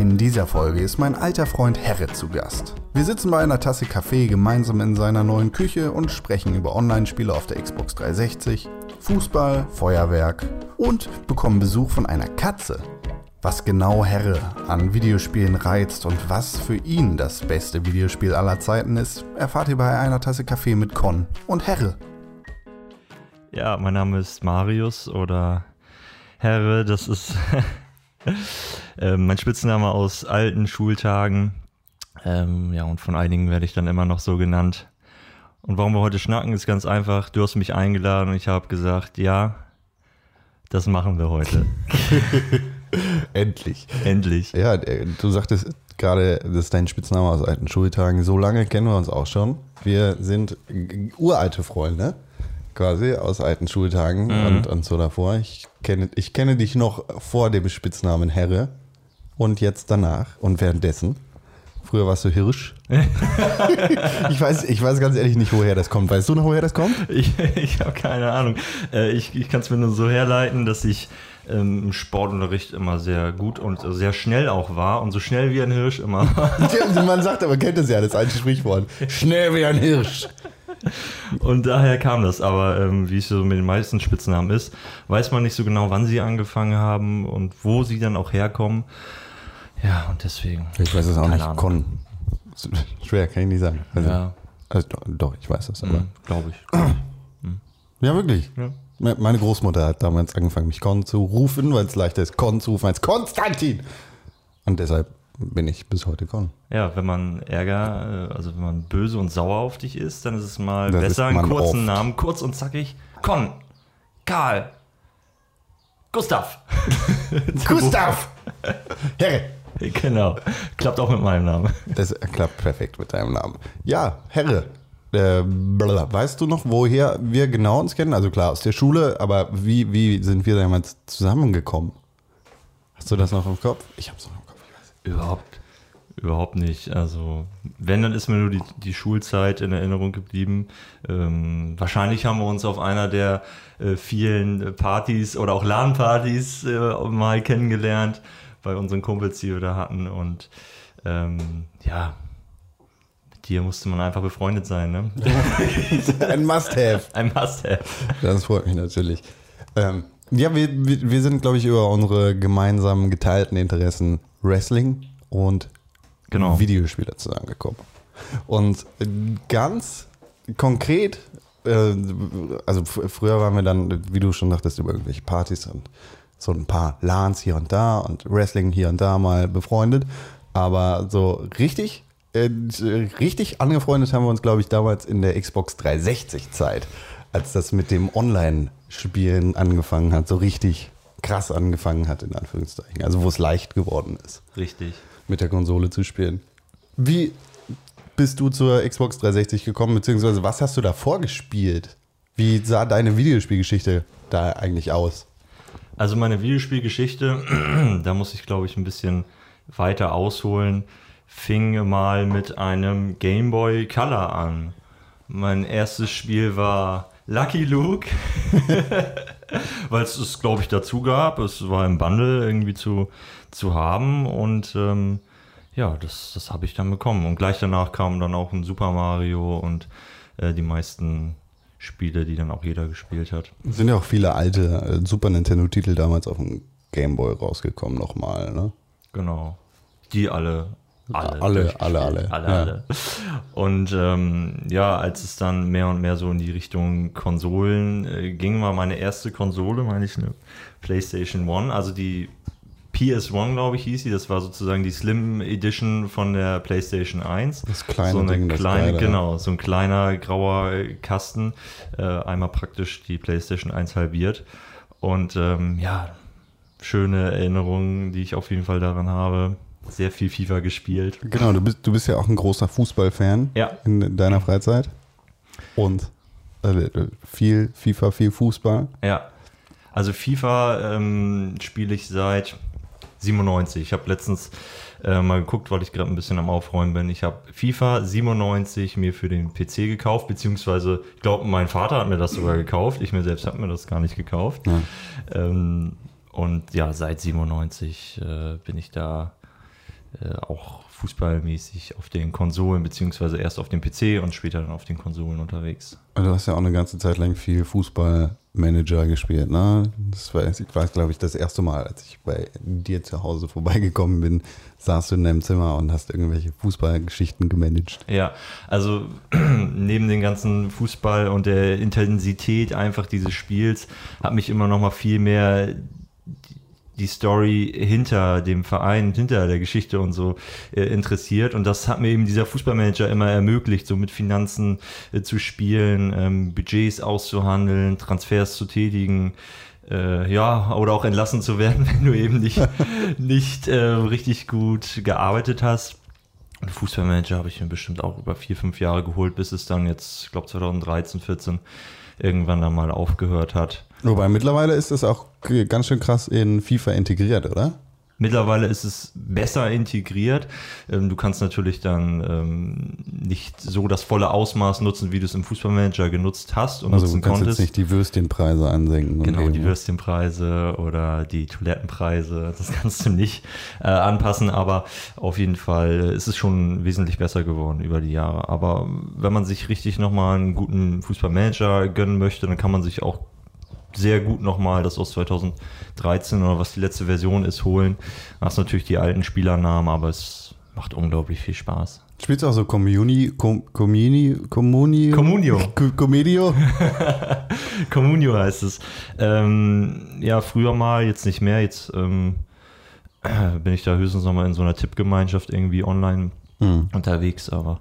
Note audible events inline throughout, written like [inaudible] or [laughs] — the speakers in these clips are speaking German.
In dieser Folge ist mein alter Freund Herre zu Gast. Wir sitzen bei einer Tasse Kaffee gemeinsam in seiner neuen Küche und sprechen über Online-Spiele auf der Xbox 360, Fußball, Feuerwerk und bekommen Besuch von einer Katze. Was genau Herre an Videospielen reizt und was für ihn das beste Videospiel aller Zeiten ist, erfahrt ihr bei einer Tasse Kaffee mit Con und Herre. Ja, mein Name ist Marius oder Herre, das ist [laughs] äh, mein Spitzname aus alten Schultagen. Ähm, ja, und von einigen werde ich dann immer noch so genannt. Und warum wir heute schnacken, ist ganz einfach. Du hast mich eingeladen und ich habe gesagt, ja, das machen wir heute. [laughs] Endlich. Endlich. Ja, äh, du sagtest gerade, das ist dein Spitzname aus alten Schultagen. So lange kennen wir uns auch schon. Wir sind uralte Freunde, quasi, aus alten Schultagen Mhm. und, und so davor. Ich kenne, ich kenne dich noch vor dem Spitznamen Herre und jetzt danach und währenddessen. Früher warst du Hirsch. [laughs] ich, weiß, ich weiß ganz ehrlich nicht, woher das kommt. Weißt du noch, woher das kommt? Ich, ich habe keine Ahnung. Äh, ich ich kann es mir nur so herleiten, dass ich ähm, im Sportunterricht immer sehr gut und sehr schnell auch war und so schnell wie ein Hirsch immer. Ja, Man sagt, aber kennt es ja, das alte Sprichwort. Schnell wie ein Hirsch. Und daher kam das. Aber ähm, wie es so mit den meisten Spitznamen ist, weiß man nicht so genau, wann sie angefangen haben und wo sie dann auch herkommen. Ja, und deswegen. Ich weiß es auch Keine nicht. Ahnung. Con. Schwer, kann ich nicht sagen. Also, Ja, also, doch, doch, ich weiß das, aber. glaube ich. [clears throat] Ja, wirklich. Ja. Me- Meine Großmutter hat damals angefangen, mich Con zu rufen, weil es leichter ist, Con zu rufen als Konstantin. Und deshalb bin ich bis heute Con. Ja, wenn man Ärger, äh, also wenn man böse und sauer auf dich ist, dann ist es mal Das besser, einen kurzen oft. Namen, kurz und zackig. Con, Karl, Gustav. [laughs] Gustav! Herre! Genau. Klappt auch mit meinem Namen. Das klappt perfekt mit deinem Namen. Ja, Herre. Äh, weißt du noch, woher wir genau uns kennen? Also klar, aus der Schule, aber wie, wie sind wir damals zusammengekommen? Hast du das noch im Kopf? Ich hab's noch im Kopf. Überhaupt, überhaupt nicht. Also, wenn, dann ist mir nur die, die Schulzeit in Erinnerung geblieben. Ähm, wahrscheinlich haben wir uns auf einer der äh, vielen Partys oder auch LAN-Partys äh, mal kennengelernt, bei unseren Kumpels, die wir da hatten. Und ähm, ja, mit dir musste man einfach befreundet sein, ne? [laughs] Ein Must-Have. Ein Must-Have. Das freut mich natürlich. Ähm, ja, wir, wir, sind, glaube ich, über unsere gemeinsamen geteilten Interessen Wrestling und Genau. Videospiele zusammengekommen. Und ganz konkret, äh, also fr- früher waren wir dann, wie du schon dachtest, über irgendwelche Partys und so ein paar LANs hier und da und Wrestling hier und da mal befreundet. Aber so richtig, äh, richtig angefreundet haben wir uns, glaube ich, damals in der Xbox 360-Zeit, als das mit dem Online-Spielen angefangen hat, so richtig krass angefangen hat, in Anführungszeichen. Also wo es leicht geworden ist Richtig. mit der Konsole zu spielen. Wie bist du zur Xbox 360 gekommen, beziehungsweise was hast du davor gespielt? Wie sah deine Videospielgeschichte da eigentlich aus? Also meine Videospielgeschichte, [clears throat] da muss ich glaube ich ein bisschen weiter ausholen, fing mal mit einem Game Boy Color an. Mein erstes Spiel war Lucky Luke, [laughs] weil es es glaube ich dazu gab. Es war im Bundle irgendwie zu, zu haben und ähm, ja, das, das habe ich dann bekommen. Und gleich danach kam dann auch ein Super Mario und äh, die meisten Spiele, die dann auch jeder gespielt hat. Es sind ja auch viele alte äh, Super Nintendo-Titel damals auf dem Game Boy rausgekommen nochmal, ne? Genau. Die alle. Alle, Alle, alle, alle, alle, ja. alle. Und ähm, ja, als es dann mehr und mehr so in die Richtung Konsolen äh, ging, war meine erste Konsole, meine ich, eine PlayStation One, also die PS1, glaube ich, hieß sie. Das war sozusagen die Slim Edition von der PlayStation 1. Das kleine so eine Ding, das kleine, geile. genau, so ein kleiner grauer Kasten. Äh, einmal praktisch die PlayStation 1 halbiert. Und ähm, ja, schöne Erinnerungen, die ich auf jeden Fall daran habe. Sehr viel FIFA gespielt. Genau, du bist, du bist ja auch ein großer Fußballfan Ja. in deiner Freizeit. Und äh, viel FIFA, viel Fußball. Ja. Also FIFA ähm, spiele ich seit 97. Ich habe letztens äh, mal geguckt, weil ich gerade ein bisschen am Aufräumen bin. Ich habe FIFA 97 mir für den PC gekauft, beziehungsweise ich glaube, mein Vater hat mir das sogar gekauft. Ich mir selbst habe mir das gar nicht gekauft. Ähm, und ja, seit 97 äh, bin ich da äh, auch fußballmäßig auf den Konsolen, beziehungsweise erst auf dem PC und später dann auf den Konsolen unterwegs. Du hast ja auch eine ganze Zeit lang viel Fußballmanager gespielt, ne? Das war, ich weiß, glaube ich, das erste Mal, als ich bei dir zu Hause vorbeigekommen bin, saßt du in deinem Zimmer und hast irgendwelche Fußballgeschichten gemanagt. Ja, also [clears throat] neben dem ganzen Fußball und der Intensität einfach dieses Spiels hat mich immer noch mal viel mehr die Story hinter dem Verein, hinter der Geschichte und so äh, interessiert. Und das hat mir eben dieser Fußballmanager immer ermöglicht, so mit Finanzen äh, zu spielen, ähm, Budgets auszuhandeln, Transfers zu tätigen. Äh, ja, oder auch entlassen zu werden, [laughs] wenn du eben nicht, nicht äh, richtig gut gearbeitet hast. Und Fußballmanager habe ich mir bestimmt auch über vier, fünf Jahre geholt, bis es dann jetzt, ich glaube 2013, 14 irgendwann dann mal aufgehört hat. Wobei mittlerweile ist das auch ganz schön krass in FIFA integriert, oder? Mittlerweile ist es besser integriert. Ähm, du kannst natürlich dann ähm, nicht so das volle Ausmaß nutzen, wie du es im Fußballmanager genutzt hast und also du kannst konntest. jetzt nicht die Würstchenpreise ansenken. Genau, die Würstchenpreise oder die Toilettenpreise, das [laughs] kannst du nicht äh, anpassen, aber auf jeden Fall ist es schon wesentlich besser geworden über die Jahre. Aber wenn man sich richtig nochmal einen guten Fußballmanager gönnen möchte, dann kann man sich auch sehr gut nochmal das aus 2013 oder was die letzte Version ist holen. Hast natürlich die alten Spielernamen, aber es macht unglaublich viel Spaß. Spielst du auch so Communi, Com, Communi, Communi, Communio. Co- Comedio? [laughs] Communio heißt es. Ähm, ja, früher mal, jetzt nicht mehr. Jetzt ähm, äh, [clears throat] bin ich da höchstens nochmal in so einer Tippgemeinschaft irgendwie online Hm. unterwegs, aber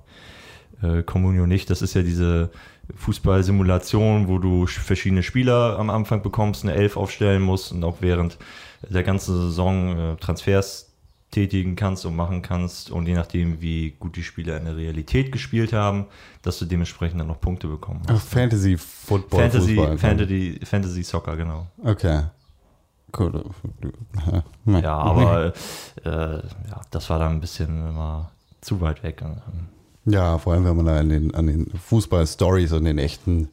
äh, Communio nicht. Das ist ja diese Fußballsimulation, wo du sch- verschiedene Spieler am Anfang bekommst, eine Elf aufstellen musst und auch während der ganzen Saison äh, Transfers tätigen kannst und machen kannst und je nachdem, wie gut die Spieler in der Realität gespielt haben, dass du dementsprechend dann noch Punkte bekommen hast. Ach, Fantasy Football. Fantasy, Fußball. Fantasy, Fantasy Soccer, genau. Okay. Cool. Ja, Ja, aber äh, ja, das war dann ein bisschen immer zu weit weg. Ja, vor allem, wenn man da an den, an den Fußball-Stories und den echten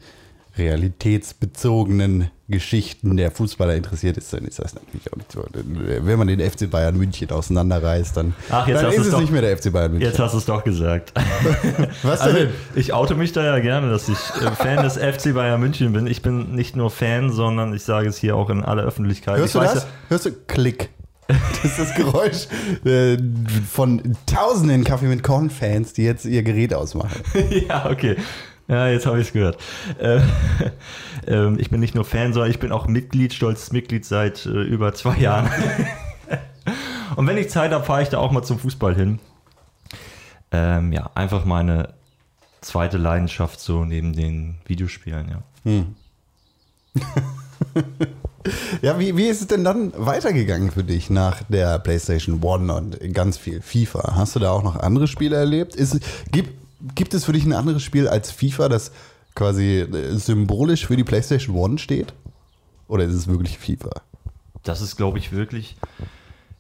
realitätsbezogenen Geschichten der Fußballer interessiert ist, dann ist das natürlich auch nicht so. Wenn man den FC Bayern München auseinanderreißt, dann, Ach, jetzt dann ist es doch- nicht mehr der FC Bayern München. Jetzt hast du es doch gesagt. [laughs] Was Also, denn? ich oute mich da ja gerne, dass ich äh, Fan des FC Bayern München bin. Ich bin nicht nur Fan, sondern ich sage es hier auch in aller Öffentlichkeit. Hörst ich du das? Hörst du Klick? [laughs] Das ist das Geräusch äh, von tausenden Kaffee mit Korn-Fans, die jetzt ihr Gerät ausmachen. [laughs] Ja, okay. Ja, jetzt habe ich es gehört. Äh, [laughs] ähm, ich bin nicht nur Fan, sondern ich bin auch Mitglied, stolzes Mitglied seit äh, über zwei Jahren. Und wenn ich Zeit habe, fahre ich da auch mal zum Fußball hin. Ähm, ja, einfach meine zweite Leidenschaft so neben den Videospielen, ja. Ja, wie, wie ist es denn dann weitergegangen für dich nach der PlayStation One und ganz viel FIFA? Hast du da auch noch andere Spiele erlebt? Ist, gibt, gibt es für dich ein anderes Spiel als FIFA, das quasi äh, symbolisch für die PlayStation One steht? Oder ist es wirklich FIFA? Das ist, glaube ich, wirklich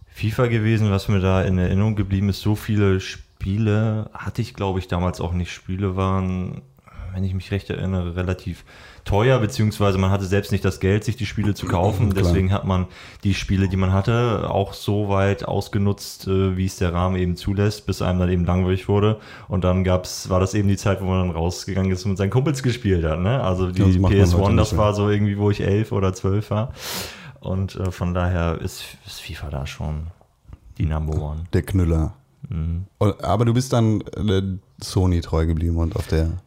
FIFA gewesen, was mir da in Erinnerung geblieben ist. So viele Spiele hatte ich, glaube ich, damals auch nicht. Spiele waren, wenn ich mich recht erinnere, relativ teuer, beziehungsweise man hatte selbst nicht das Geld, sich die Spiele zu kaufen. Deswegen hat man die Spiele, die man hatte, auch so weit ausgenutzt, äh, wie es der Rahmen eben zulässt, bis einem dann eben langweilig wurde. Und dann gab's, war das eben die Zeit, wo man dann rausgegangen ist und mit seinen Kumpels gespielt hat. Ne? Also die Ja, das macht man heute PS1, nicht das war so irgendwie, wo ich elf oder zwölf war. Und äh, von daher ist, ist FIFA da schon die Number One. Der Knüller. Mhm. Aber du bist dann äh, Sony treu geblieben und auf der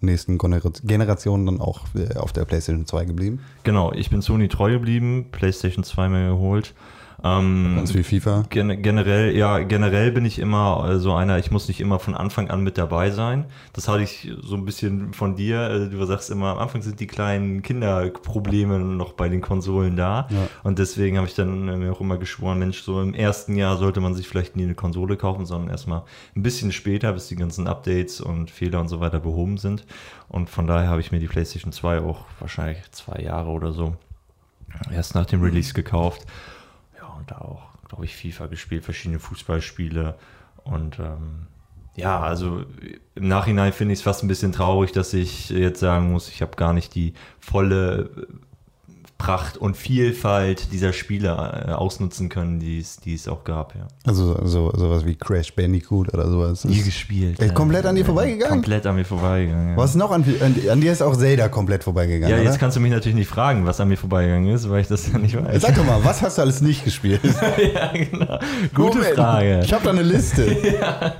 nächsten Genera- Generation dann auch äh, auf der PlayStation 2 geblieben. Genau, ich bin Sony treu geblieben, PlayStation 2 mir geholt. Ähm, Ganz viel FIFA. Gen generell, ja, generell bin ich immer äh, so einer, ich muss nicht immer von Anfang an mit dabei sein. Das hatte ich so ein bisschen von dir. Äh, Du sagst immer, am Anfang sind die kleinen Kinderprobleme noch bei den Konsolen da. Ja. Und deswegen habe ich dann äh, mir auch immer geschworen, Mensch, so im ersten Jahr sollte man sich vielleicht nie eine Konsole kaufen, sondern erstmal ein bisschen später, bis die ganzen Updates und Fehler und so weiter behoben sind. Und von daher habe ich mir die PlayStation 2 auch wahrscheinlich zwei Jahre oder so erst nach dem Release gekauft. Da auch, glaube ich, FIFA gespielt, verschiedene Fußballspiele. Und ähm, ja, also im Nachhinein finde ich es fast ein bisschen traurig, dass ich jetzt sagen muss, ich habe gar nicht die volle Pracht und Vielfalt dieser Spiele äh, ausnutzen können, die es, die es auch gab, ja. Also so, sowas wie Crash Bandicoot oder sowas. Nie gespielt. Ey, komplett an dir vorbeigegangen? Komplett an mir vorbeigegangen. Ja. Was noch an, an, an dir ist auch Zelda komplett vorbeigegangen. Ja, jetzt oder? kannst du mich natürlich nicht fragen, was an mir vorbeigegangen ist, weil ich das ja nicht weiß. Sag doch mal, was hast du alles nicht gespielt? [laughs] ja, genau. Gute Moment, Frage. Ich habe da eine Liste. [laughs] ja.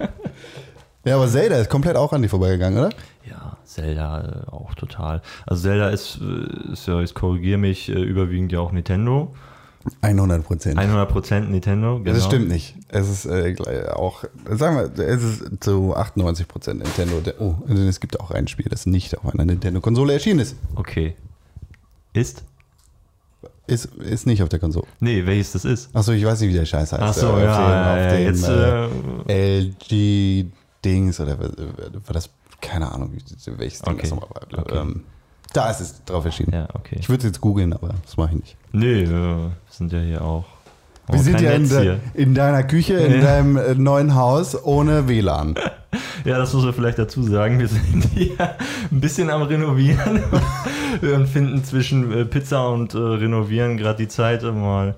ja, aber Zelda ist komplett auch an dir vorbeigegangen, oder? Zelda äh, auch total. Also Zelda ist, äh, ist ja, ich korrigiere mich, äh, überwiegend ja auch Nintendo. 100 Prozent. 100% Nintendo, genau. Das stimmt nicht. Es ist äh, auch, sagen wir, es ist zu 98 Prozent Nintendo. Oh, es gibt auch ein Spiel, das nicht auf einer Nintendo-Konsole erschienen ist. Okay. Ist? Ist, ist nicht auf der Konsole. Nee, welches das ist. Achso, ich weiß nicht, wie der Scheiß heißt. Ach so, Äh, ja, ja, auf ja, dem jetzt, äh, LG-Dings oder was- war das, keine Ahnung, wie- welches Ding Okay, das nochmal war. okay. Ähm, da ist es drauf erschienen. Ja, okay. Ich würde es jetzt googeln, aber das mache ich nicht. Nee, wir sind ja hier auch. Wir auch sind ja in, de, in deiner Küche, in Ja. deinem äh, neuen Haus ohne WLAN. [laughs] Ja, das muss man vielleicht dazu sagen. Wir sind [laughs] hier ein bisschen am Renovieren [laughs] und finden zwischen äh, Pizza und äh, Renovieren gerade die Zeit, mal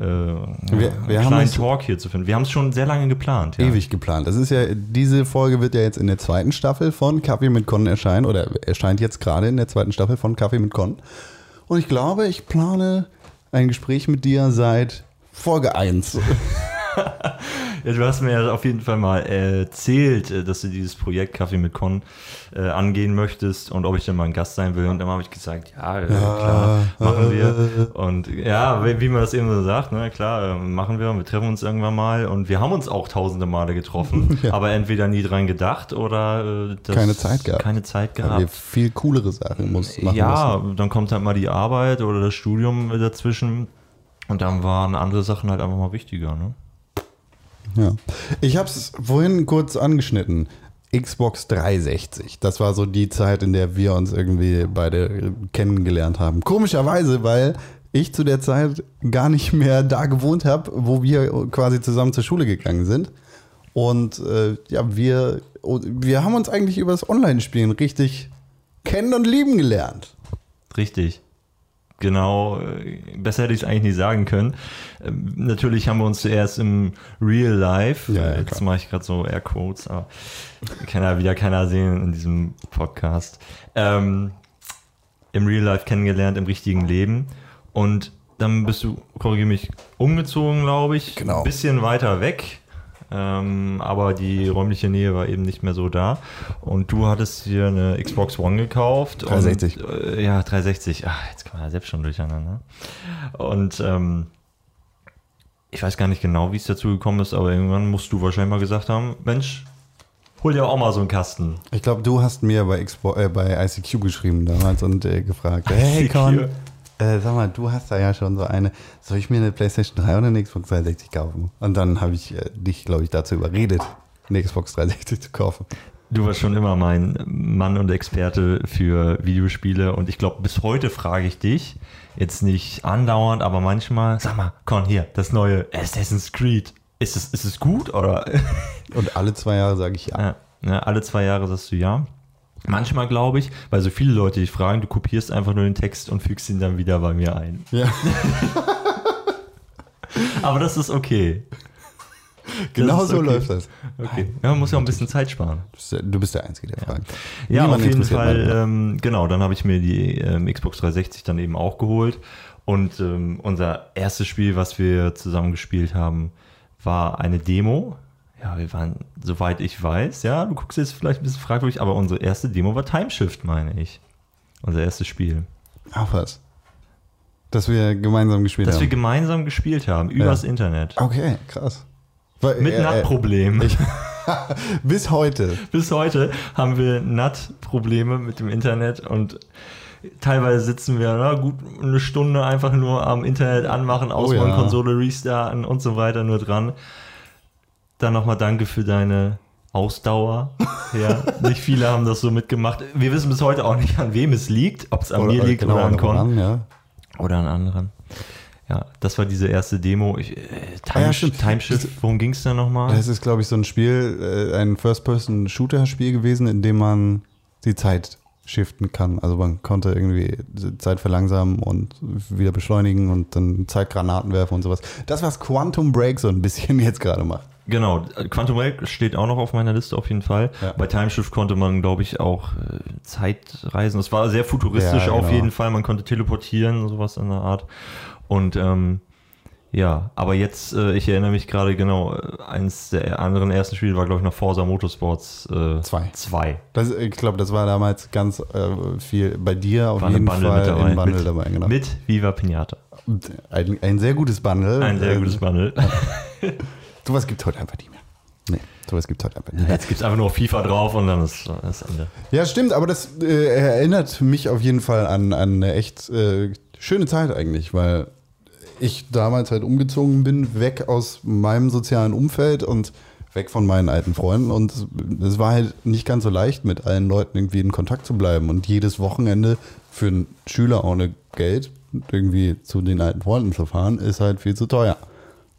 äh, wir haben kleinen Talk hier zu finden. Wir haben es schon sehr lange geplant. Ja. Ewig geplant. Das ist ja, diese Folge wird ja jetzt in der zweiten Staffel von Kaffee mit Con erscheinen oder erscheint jetzt gerade in der zweiten Staffel von Kaffee mit Con. Und ich glaube, ich plane ein Gespräch mit dir seit Folge 1. [laughs] [laughs] Ja, du hast mir ja auf jeden Fall mal erzählt, äh, dass du dieses Projekt Kaffee mit Con äh, angehen möchtest und ob ich denn mal ein Gast sein will. Und dann habe ich gesagt, ja, äh, klar, machen wir. Und ja, wie, wie man das eben so sagt, ne, klar, äh, machen wir und wir treffen uns irgendwann mal. Und wir haben uns auch tausende Male getroffen, [laughs] Ja. aber entweder nie dran gedacht oder äh, Keine Zeit gehabt. Keine Zeit Weil gehabt. wir viel coolere Sachen muss, machen ja, müssen. dann kommt halt mal die Arbeit oder das Studium dazwischen. Und dann waren andere Sachen halt einfach mal wichtiger, ne? Ja. Ich habe es vorhin kurz angeschnitten. Xbox 360. Das war so die Zeit, in der wir uns irgendwie beide kennengelernt haben. Komischerweise, weil ich zu der Zeit gar nicht mehr da gewohnt habe, wo wir quasi zusammen zur Schule gegangen sind. Und äh, ja, wir, wir haben uns eigentlich über das Online-Spielen richtig kennen und lieben gelernt. Richtig. Genau, äh, besser hätte ich es eigentlich nicht sagen können. Ähm, natürlich haben wir uns zuerst im Real Life, Ja, ja, äh, jetzt mache ich gerade so Airquotes, aber kann ja wieder keiner sehen in diesem Podcast, ähm, im Real Life kennengelernt, im richtigen Leben. Und dann bist du, korrigiere mich, umgezogen, glaube ich. Genau. Ein bisschen weiter weg. Ähm, aber die räumliche Nähe war eben nicht mehr so da. Und du hattest dir eine Xbox One gekauft. 360. Und, äh, ja, 360. Ach, jetzt kommen wir ja selbst schon durcheinander. Und ähm, ich weiß gar nicht genau, wie es dazu gekommen ist, aber irgendwann musst du wahrscheinlich mal gesagt haben, Mensch, hol dir auch mal so einen Kasten. Ich glaube, du hast mir bei, Xbo äh, bei ICQ geschrieben damals und äh, gefragt, [laughs] hey ICQ? Con, äh, sag mal, du hast da ja schon so eine, soll ich mir eine Playstation 3 oder eine Xbox 360 kaufen? Und dann habe ich äh, dich, glaube ich, dazu überredet, eine Xbox 360 zu kaufen. Du warst schon immer mein Mann und Experte für Videospiele und ich glaube, bis heute frage ich dich, jetzt nicht andauernd, aber manchmal, sag mal, Con, hier, das neue Assassin's Creed, ist es, ist es gut oder? Und alle zwei Jahre sage ich ja. Ja, ja, alle zwei Jahre sagst du ja. Manchmal glaube ich, weil so viele Leute dich fragen, du kopierst einfach nur den Text und fügst ihn dann wieder bei mir ein. Ja, [laughs] Aber das ist okay. genau so okay. läuft das. Okay. Ja, man muss ja auch ein bisschen Zeit sparen. Du bist der- Einzige, der fragt. Ja, Niemand auf jeden Fall. meine. Ähm, genau, dann habe ich mir die ähm, Xbox 360 dann eben auch geholt. Und ähm, unser erstes Spiel, was wir zusammen gespielt haben, war eine Demo. Ja, wir waren, soweit ich weiß, ja, du guckst jetzt vielleicht ein bisschen fragwürdig, aber unsere erste Demo war Timeshift, meine ich. Unser erstes Spiel. Ach was. Dass wir gemeinsam gespielt Das wir haben. gemeinsam gespielt haben, übers Internet. okay, krass. Weil, Mit äh, äh, NAT-Problemen. ich- [laughs] Bis heute. Bis heute haben wir NAT-Probleme mit dem Internet und teilweise sitzen wir na gut eine Stunde einfach nur am Internet anmachen, ausmachen, ja. Konsole restarten und so weiter nur dran. Dann nochmal danke für deine Ausdauer. Ja, [laughs] nicht viele haben das so mitgemacht. Wir wissen bis heute auch nicht, an wem es liegt, ob es an mir liegt genau, oder an Con ja. oder an anderen. Ja, das war diese erste Demo. Ich, äh, Ah, Time, ja, stimmt. Timeshift, worum ging es da nochmal? Das ist, glaube ich, so ein Spiel, äh, ein First-Person-Shooter-Spiel gewesen, in dem man die Zeit shiften kann. Also man konnte irgendwie Zeit verlangsamen und wieder beschleunigen und dann Zeitgranaten werfen und sowas. Das, was Quantum Break so ein bisschen [laughs] jetzt gerade macht. Genau, Quantum Break steht auch noch auf meiner Liste auf jeden Fall. Ja. Bei Timeshift konnte man, glaube ich, auch äh, Zeitreisen. Es war sehr futuristisch Ja, auf genau. jeden Fall. Man konnte teleportieren, sowas in der Art. Und ähm, ja, aber jetzt, äh, ich erinnere mich gerade genau, äh, eins der anderen ersten Spiele war, glaube ich, noch Forza Motorsports äh, Zwei. 2. Das, ich glaube, das war damals ganz äh, viel bei dir auf War jeden Bundle Fall mit dabei. im Bundle mit, dabei. Genau. mit Viva Pinata. Ein, ein sehr gutes Bundle. Ein sehr Ähm, gutes Bundle. [laughs] Sowas gibt heute einfach nicht mehr. Nee, sowas gibt heute einfach nicht mehr. Jetzt gibt es einfach nur FIFA drauf und dann ist das Ende. Ja, stimmt, aber das äh, erinnert mich auf jeden Fall an, an eine echt äh, schöne Zeit eigentlich, weil ich damals halt umgezogen bin, weg aus meinem sozialen Umfeld und weg von meinen alten Freunden und es war halt nicht ganz so leicht, mit allen Leuten irgendwie in Kontakt zu bleiben und jedes Wochenende für einen Schüler ohne Geld irgendwie zu den alten Freunden zu fahren, ist halt viel zu teuer.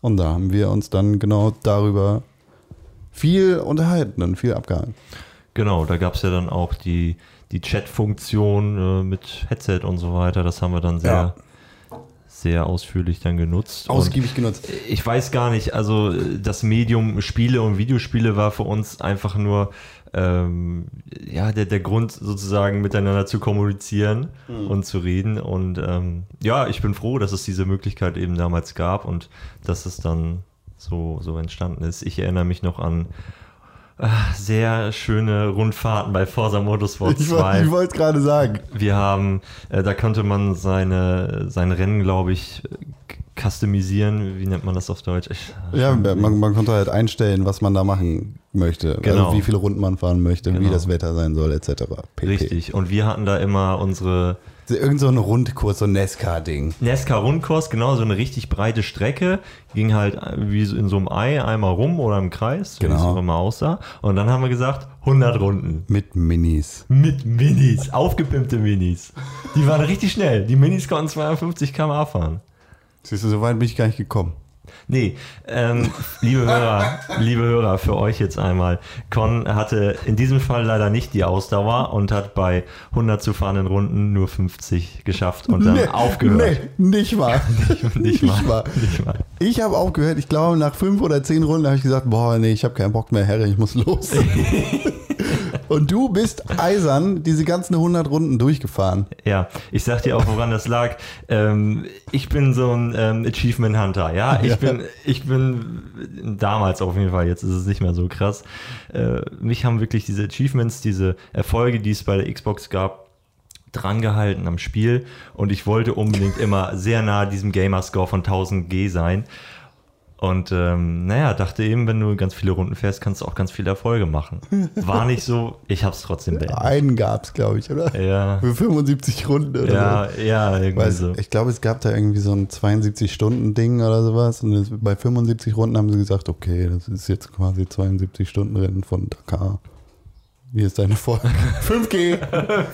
Und da haben wir uns dann genau darüber viel unterhalten und viel abgehalten. Genau, da gab es ja dann auch die, die Chat-Funktion äh, mit Headset und so weiter. Das haben wir dann sehr, sehr ausführlich dann genutzt. Und Ausgiebig genutzt. ich weiß gar nicht, also äh, das Medium Spiele und Videospiele war für uns einfach nur ähm, ja, der, der Grund sozusagen miteinander zu kommunizieren und zu reden. Und ähm, ja, ich bin froh, dass es diese Möglichkeit eben damals gab und dass es dann so, so entstanden ist. Ich erinnere mich noch an ah, sehr schöne Rundfahrten bei Forza Motorsport Ich, woll- 2. ich wollte es gerade sagen. Wir haben, äh, da konnte man seine, sein Rennen, glaube ich, customisieren. Wie nennt man das auf Deutsch? Ich, Ja, man, man konnte halt einstellen, was man da machen möchte. Genau. Also wie viele Runden man fahren möchte, wie Genau. das Wetter sein soll, etc. pp. Richtig. Und wir hatten da immer unsere Irgend so ein Rundkurs, so ein Nesca-Ding. Nesca-Rundkurs, genau, so eine richtig breite Strecke. Ging halt wie so in so einem Ei einmal rum oder im Kreis, so wie Genau. es auch immer aussah. Und dann haben wir gesagt, 100 Runden. Mit Minis. Mit Minis, aufgepimpte Minis. Die waren richtig schnell. Die Minis konnten 52 km/h fahren. Siehst du, so weit bin ich gar nicht gekommen. Nee, ähm, liebe Hörer, liebe Hörer, für euch jetzt einmal. Con hatte in diesem Fall leider nicht die Ausdauer und hat bei 100 zu fahrenden Runden nur 50 geschafft und dann aufgehört. Nee, nicht mal. Nicht mal. Nicht Nicht mal. Ich habe aufgehört, ich glaube, nach fünf oder zehn Runden habe ich gesagt, boah, nee, ich habe keinen Bock mehr, Herr, ich muss los. [laughs] Und du bist eisern diese ganzen 100 Runden durchgefahren. Ja, ich sag dir auch, woran das lag. Ähm, ich bin so ein ähm, Achievement Hunter, ja. [laughs] Ich Ja. bin, ich bin damals auf jeden Fall, jetzt ist es nicht mehr so krass. Äh, mich haben wirklich diese Achievements, diese Erfolge, die es bei der Xbox gab, drangehalten am Spiel und ich wollte unbedingt immer sehr nah diesem Gamerscore von 1000G sein. Und ähm, naja, dachte eben, wenn du ganz viele Runden fährst, kannst du auch ganz viele Erfolge machen. War nicht so, ich hab's trotzdem beendet. Einen gab es, glaube ich, oder? Ja, Für 75 Runden oder so. ja, ja, irgendwie Weiß, so. Ich glaube, es gab da irgendwie so ein 72-Stunden-Ding oder sowas. Und bei 75 Runden haben sie gesagt, okay, das ist jetzt quasi 72-Stunden-Rennen von Dakar. Wie ist deine Folge? [laughs] 5G.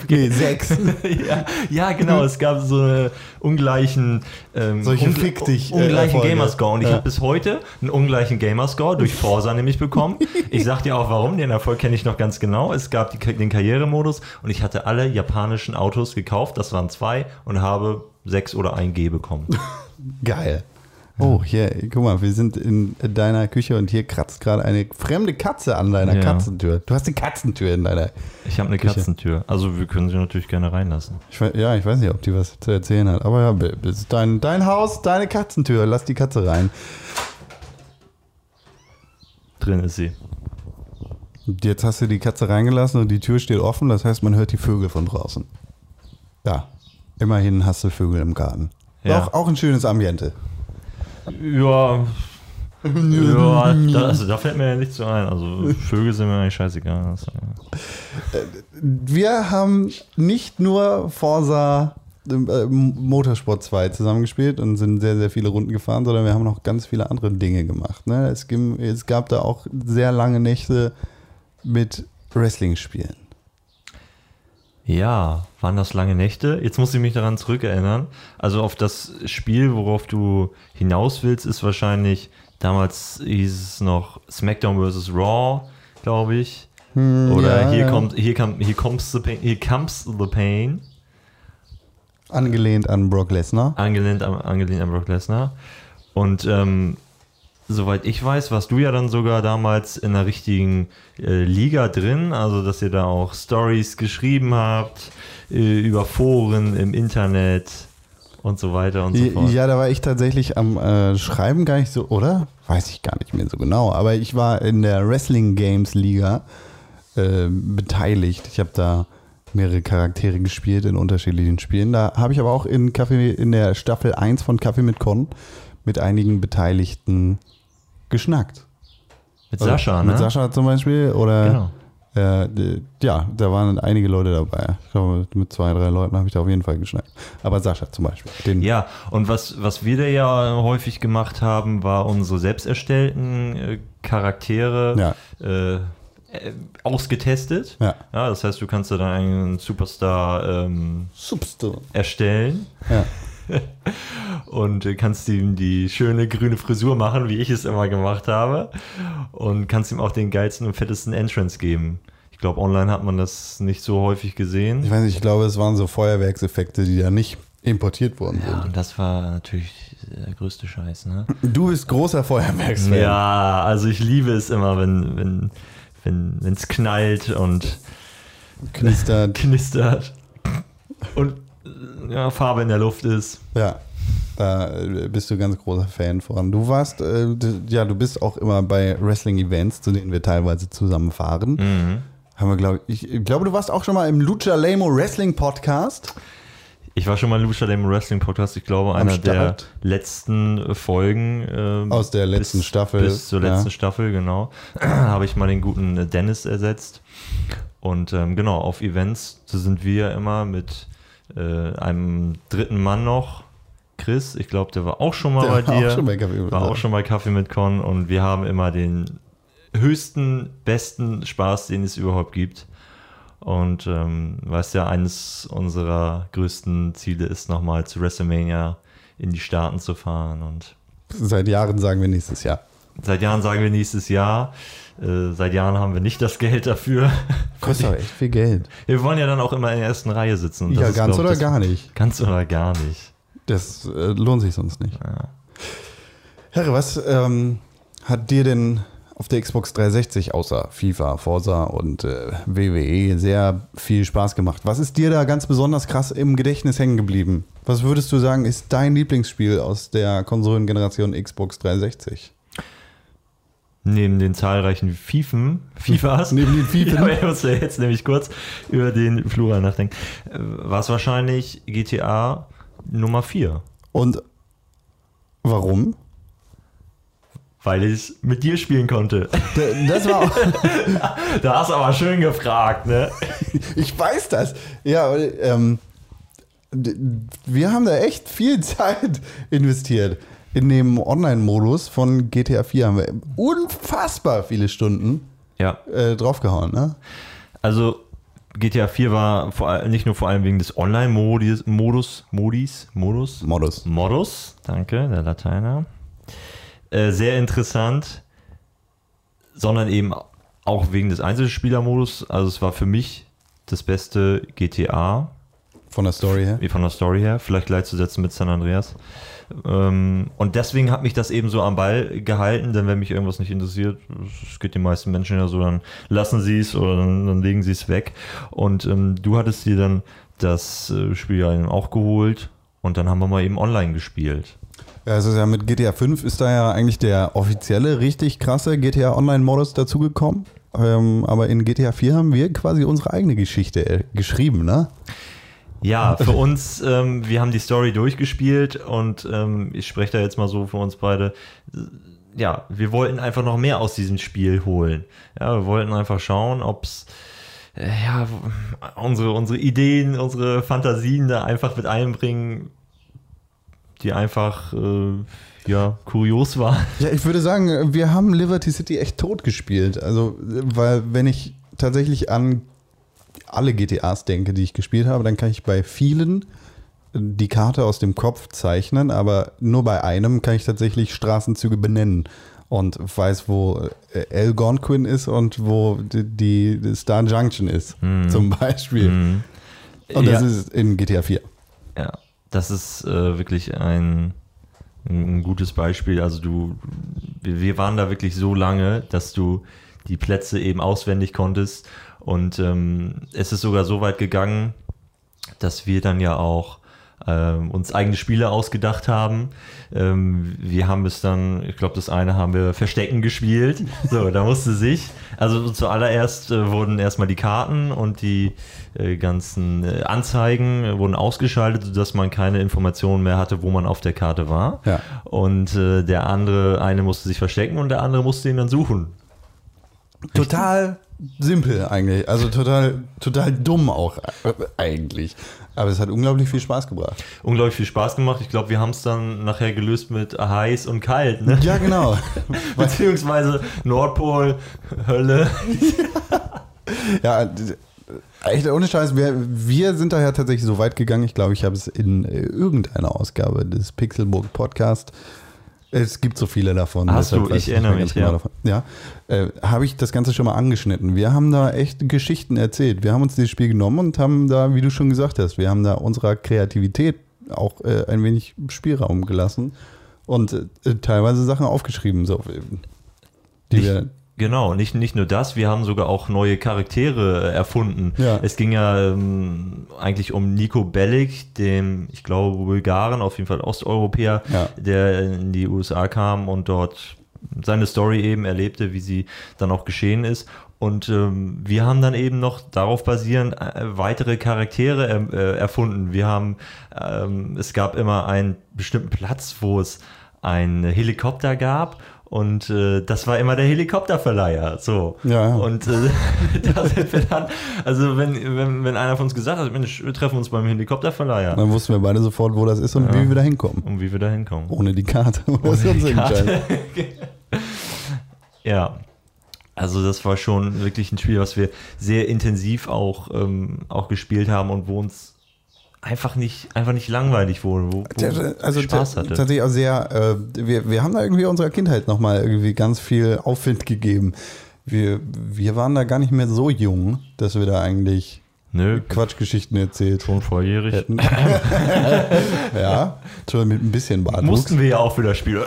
Nee, 6. [laughs] ja, ja, genau. Es gab so eine ungleichen, ähm, Solche Fick dich, äh, ungleichen Erfolge. Gamerscore. Und ich Ja. habe bis heute einen ungleichen Gamerscore durch Forsa nämlich bekommen. [laughs] Ich sag dir auch warum. Den Erfolg kenne ich noch ganz genau. Es gab die, den Karrieremodus und ich hatte alle japanischen Autos gekauft. Das waren zwei und habe sechs oder ein G bekommen. Geil. Oh, hier, guck mal, wir sind in deiner Küche und hier kratzt gerade eine fremde Katze an deiner Ja. Katzentür. Du hast eine Katzentür in deiner. Ich habe eine Küche. Katzentür. Also wir können sie natürlich gerne reinlassen. Ich, ja, ich weiß nicht, ob die was zu erzählen hat. Aber ja, ist dein, dein Haus, deine Katzentür. Lass die Katze rein. Drin ist sie. Und jetzt hast du die Katze reingelassen und die Tür steht offen. Das heißt, man hört die Vögel von draußen. Ja, immerhin hast du Vögel im Garten. Ja. Auch, auch ein schönes Ambiente. Ja. ja, da, [laughs] also da fällt mir ja nichts so ein. Also Vögel sind mir eigentlich scheißegal. Wir haben nicht nur Forsa äh, Motorsport 2 zusammengespielt und sind sehr, sehr viele Runden gefahren, sondern wir haben noch ganz viele andere Dinge gemacht. Ne? Es, ging, es gab da auch sehr lange Nächte mit Wrestling-Spielen. Ja, waren das lange Nächte? Jetzt muss ich mich daran zurückerinnern. Also auf das Spiel, worauf du hinaus willst, ist wahrscheinlich, damals hieß es noch SmackDown vs. Raw, glaube ich. Oder ja, hier ja. kommt, hier kommt, hier comes the pain, here comes the pain. Angelehnt an Brock Lesnar. Angelehnt, am- angelehnt an Brock Lesnar. Und ähm, soweit ich weiß, warst du ja dann sogar damals in der richtigen äh, Liga drin, also dass ihr da auch Stories geschrieben habt äh, über Foren im Internet und so weiter und so fort. Ja, da war ich tatsächlich am äh, Schreiben gar nicht so, oder? Weiß ich gar nicht mehr so genau. Aber ich war in der Wrestling Games Liga äh, beteiligt. Ich habe da mehrere Charaktere gespielt in unterschiedlichen Spielen. Da habe ich aber auch in, Kaffee, in der Staffel 1 von Kaffee mit Con mit einigen Beteiligten geschnackt. Mit Also Sascha, ne? Mit Sascha zum Beispiel. Oder Genau. äh, ja, da waren einige Leute dabei. Ich glaube, mit zwei, drei Leuten habe ich da auf jeden Fall geschnackt. Aber Sascha zum Beispiel. Den, Ja, und was, was wir da ja häufig gemacht haben, war unsere selbst erstellten äh, Charaktere Ja. äh, äh, ausgetestet. Ja. Ja, das heißt, du kannst da dann einen Superstar ähm, Substar. erstellen Ja. [laughs] und äh, kannst ihm die schöne grüne Frisur machen, wie ich es immer gemacht habe. Und kannst ihm auch den geilsten und fettesten Entrance geben. Ich glaube, online hat man das nicht so häufig Ich gesehen. weiß nicht, ich glaube, es waren so Feuerwerkseffekte, die da nicht importiert worden Ja, sind. und das war natürlich der größte Scheiß, ne? Du bist großer Feuerwerksfan. Ja, also ich liebe es immer, wenn wenn wenn wenn's knallt und Knistert. [laughs] knistert und ja, Farbe in der Luft ist. Ja. Da äh, bist du ganz großer Fan von. Du warst, äh, ja, du bist auch immer bei Wrestling-Events, zu denen wir teilweise zusammen fahren. Mhm. Haben wir, glaube ich, ich glaube, du warst auch schon mal im Lucha Lemo Wrestling Podcast. Ich war schon mal in Lucha Dem Wrestling Podcast, ich glaube, einer der letzten Folgen. ähm, Aus der letzten bis, Staffel, Bis zur ja. letzten Staffel, genau. [clears throat] Habe ich mal den guten Dennis ersetzt. Und ähm, genau, auf Events so sind wir immer mit äh, einem dritten Mann noch. Chris, ich glaube, der war auch schon mal Der bei war auch dir. schon bei Kaffee mit war auch schon bei Kaffee mit Con und wir haben immer den höchsten, besten Spaß, den es überhaupt gibt. Und ähm, weißt ja, eines unserer größten Ziele ist nochmal zu WrestleMania in die Staaten zu fahren. Und Seit Jahren sagen wir nächstes Jahr. Seit Jahren sagen wir nächstes Jahr. Äh, seit Jahren haben wir nicht das Geld dafür. [laughs] Kostet aber echt viel Geld. Wir wollen ja dann auch immer in der ersten Reihe sitzen. Ja, ist, ganz glaub, oder gar nicht. Ganz oder gar nicht. Das äh, lohnt sich sonst nicht. Ja. Herre, was ähm, hat dir denn auf der Xbox 360 außer FIFA, Forza und äh, WWE sehr viel Spaß gemacht? Was ist dir da ganz besonders krass im Gedächtnis hängen geblieben? Was würdest du sagen, ist dein Lieblingsspiel aus der Konsolengeneration Xbox 360? Neben den zahlreichen Fifen, FIFAs, Neben den [laughs] Fifen? ja, ich muss ja jetzt nämlich kurz über den Plural nachdenken, war es wahrscheinlich GTA Nummer 4, Und warum? weil ich es mit dir spielen konnte. Das war auch, [laughs] Da hast du aber schön gefragt, ne? [laughs] ich weiß das. Ja, ähm, wir haben da echt viel Zeit investiert. In dem Online-Modus von GTA 4 haben wir unfassbar viele Stunden Ja, äh, draufgehauen, ne? also GTA 4 war vor, nicht nur vor allem wegen des Online-Modus, Modus, Modis, Modus, Modus. Modus, danke, der Lateiner. Äh, sehr interessant, sondern eben auch wegen des Einzelspielermodus. Also es war für mich das beste GTA, Von der Story her. wie von der Story her, vielleicht gleichzusetzen mit San Andreas. Ähm, und deswegen hat mich das eben so am Ball gehalten, denn wenn mich irgendwas nicht interessiert, es geht den meisten Menschen ja so, dann lassen sie es oder dann, dann legen sie es weg. Und ähm, du hattest dir dann das äh, Spiel ja auch geholt und dann haben wir mal eben online gespielt. Ja, also ja mit GTA 5 ist da ja eigentlich der offizielle, richtig krasse GTA Online-Modus dazugekommen. Ähm, aber in GTA 4 haben wir quasi unsere eigene Geschichte äh, geschrieben, ne? Ja, für uns, ähm, wir haben die Story durchgespielt und ähm, ich spreche da jetzt mal so für uns beide. Ja, wir wollten einfach noch mehr aus diesem Spiel holen. Ja, wir wollten einfach schauen, ob es ja, unsere, unsere Ideen, unsere Fantasien da einfach mit einbringen, die einfach äh, ja, kurios waren. Ja, ich würde sagen, wir haben Liberty City echt tot gespielt. Also, weil wenn ich tatsächlich an alle GTAs denke, die ich gespielt habe, dann kann ich bei vielen die Karte aus dem Kopf zeichnen, aber nur bei einem kann ich tatsächlich Straßenzüge benennen. und weiß, wo äh, Algonquin ist und wo die, Star Junction ist, Mhm. zum Beispiel. Mhm. Und das ja, ist in GTA 4. ja, das ist äh, wirklich ein, ein gutes Beispiel. Also du, wir waren da wirklich so lange, dass du die Plätze eben auswendig konntest. Und ähm, es ist sogar so weit gegangen, dass wir dann ja auch ähm, uns eigene Spiele ausgedacht haben. Ähm, wir haben es dann, ich glaube, das eine haben wir Verstecken gespielt. [laughs] So, da musste sich, also zuallererst äh, wurden erstmal die Karten und die äh, ganzen äh, Anzeigen wurden ausgeschaltet, sodass man keine Informationen mehr hatte, wo man auf der Karte war. Ja. Und äh, der andere, eine musste sich verstecken und der andere musste ihn dann suchen. Total simpel eigentlich. Also total, total dumm auch äh, eigentlich. Aber es hat unglaublich viel Spaß gebracht. Unglaublich viel Spaß gemacht. Ich glaube, wir haben es dann nachher gelöst mit heiß und kalt, ne? Ja, genau. [laughs] Beziehungsweise Nordpol, Hölle. [laughs] Ja, echt ohne Scheiß, wir, wir sind da ja tatsächlich so weit gegangen. Ich glaube, ich habe es in äh, irgendeiner Ausgabe des Pixelburg Podcast. Es gibt so viele davon. Hast du? Ich erinnere mich, ja. davon. Ja, äh, habe ich das Ganze schon mal angeschnitten. Wir haben da echt Geschichten erzählt. Wir haben uns dieses Spiel genommen und haben da, wie du schon gesagt hast, wir haben da unserer Kreativität auch äh, ein wenig Spielraum gelassen und äh, teilweise Sachen aufgeschrieben, so, äh, die Nicht- wir Genau, nicht, nicht nur das, wir haben sogar auch neue Charaktere äh, erfunden. Ja. Es ging ja ähm, eigentlich um Nico Bellic, dem, ich glaube, Bulgaren, auf jeden Fall Osteuropäer, Ja. der in die USA kam und dort seine Story eben erlebte, wie sie dann auch geschehen ist. Und ähm, wir haben dann eben noch darauf basierend äh, weitere Charaktere er, äh, erfunden. Wir haben, ähm, es gab immer einen bestimmten Platz, wo es einen Helikopter gab. Und äh, das war immer der Helikopterverleiher. So. Ja. Und äh, [laughs] da sind wir dann, also wenn, wenn, wenn einer von uns gesagt hat, Mensch, wir treffen uns beim Helikopterverleiher. Dann wussten wir beide sofort, wo das ist und Ja. wie wir da hinkommen. Und wie wir da hinkommen. Ohne die Karte. Ohne die Karte. [laughs] Ja. Also das war schon wirklich ein Spiel, was wir sehr intensiv auch, ähm, auch gespielt haben und wo uns einfach nicht, einfach nicht langweilig wurde, wo, wo Also Spaß hatte. tatsächlich auch sehr, äh, wir, wir haben da irgendwie unserer Kindheit nochmal irgendwie ganz viel Aufwind gegeben. Wir, wir waren da gar nicht mehr so jung, dass wir da eigentlich Nö, Quatschgeschichten erzählt schon volljährig. hätten. [laughs] ja, schon mit ein bisschen Bartwuchs. Mussten wir ja auch wieder spielen.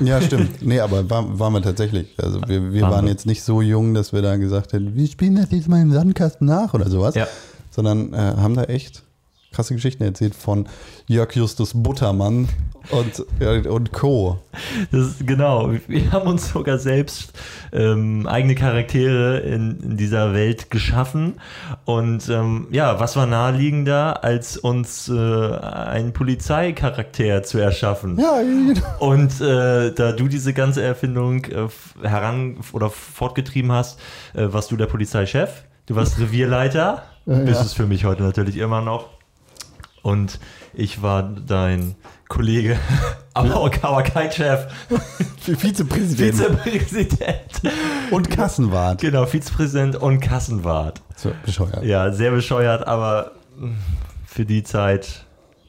Ja, stimmt. Nee, aber war, waren wir tatsächlich. Also wir, wir Waren waren wir. jetzt nicht so jung, dass wir da gesagt hätten, wir spielen das jetzt mal im Sandkasten nach oder sowas. Ja. Sondern äh, haben da echt krasse Geschichten erzählt von Jörg Justus Buttermann und, und Co. Das genau, wir haben uns sogar selbst ähm, eigene Charaktere in, in dieser Welt geschaffen. Und ähm, ja, was war naheliegender, als uns äh, einen Polizeicharakter zu erschaffen? Ja, genau. Und äh, da du diese ganze Erfindung äh, heran oder fortgetrieben hast, äh, warst du der Polizeichef, du warst [laughs] Revierleiter, Ja, bist ja. es für mich heute natürlich immer noch. Und ich war dein Kollege, [laughs] aber, auch- aber kein Chef, Vizepräsident Vizepräsident. und Kassenwart. Genau, Vizepräsident und Kassenwart. So, bescheuert. Ja, sehr bescheuert, aber mh, für die Zeit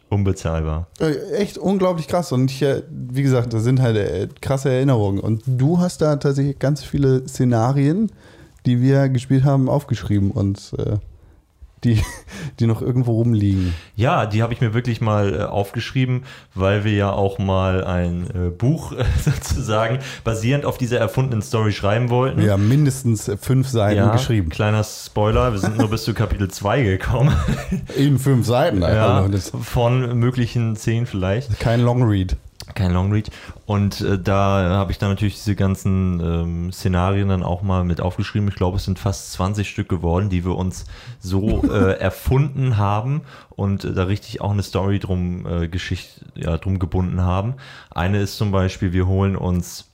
unbezahlbar. Äh, Echt unglaublich krass. Und ich, äh, wie gesagt, das sind halt äh, krasse Erinnerungen. Und du hast da tatsächlich ganz viele Szenarien, die wir gespielt haben, aufgeschrieben und äh, die, die noch irgendwo rumliegen. Ja, die habe ich mir wirklich mal äh, aufgeschrieben, weil wir ja auch mal ein äh, Buch äh, [laughs] sozusagen basierend auf dieser erfundenen Story schreiben wollten. Wir haben mindestens fünf Seiten Ja, geschrieben. Kleiner Spoiler, wir sind nur bis zu Kapitel 2 gekommen. In fünf Seiten. ja, Also, von möglichen 10 vielleicht. kein Long Read. Kein Longread. Und äh, da habe ich dann natürlich diese ganzen ähm, Szenarien dann auch mal mit aufgeschrieben. Ich glaube, es sind fast 20 Stück geworden, die wir uns so [laughs] äh, erfunden haben und äh, da richtig auch eine Story drum, äh, Geschichte, ja, drum gebunden haben. Eine ist zum Beispiel, wir holen uns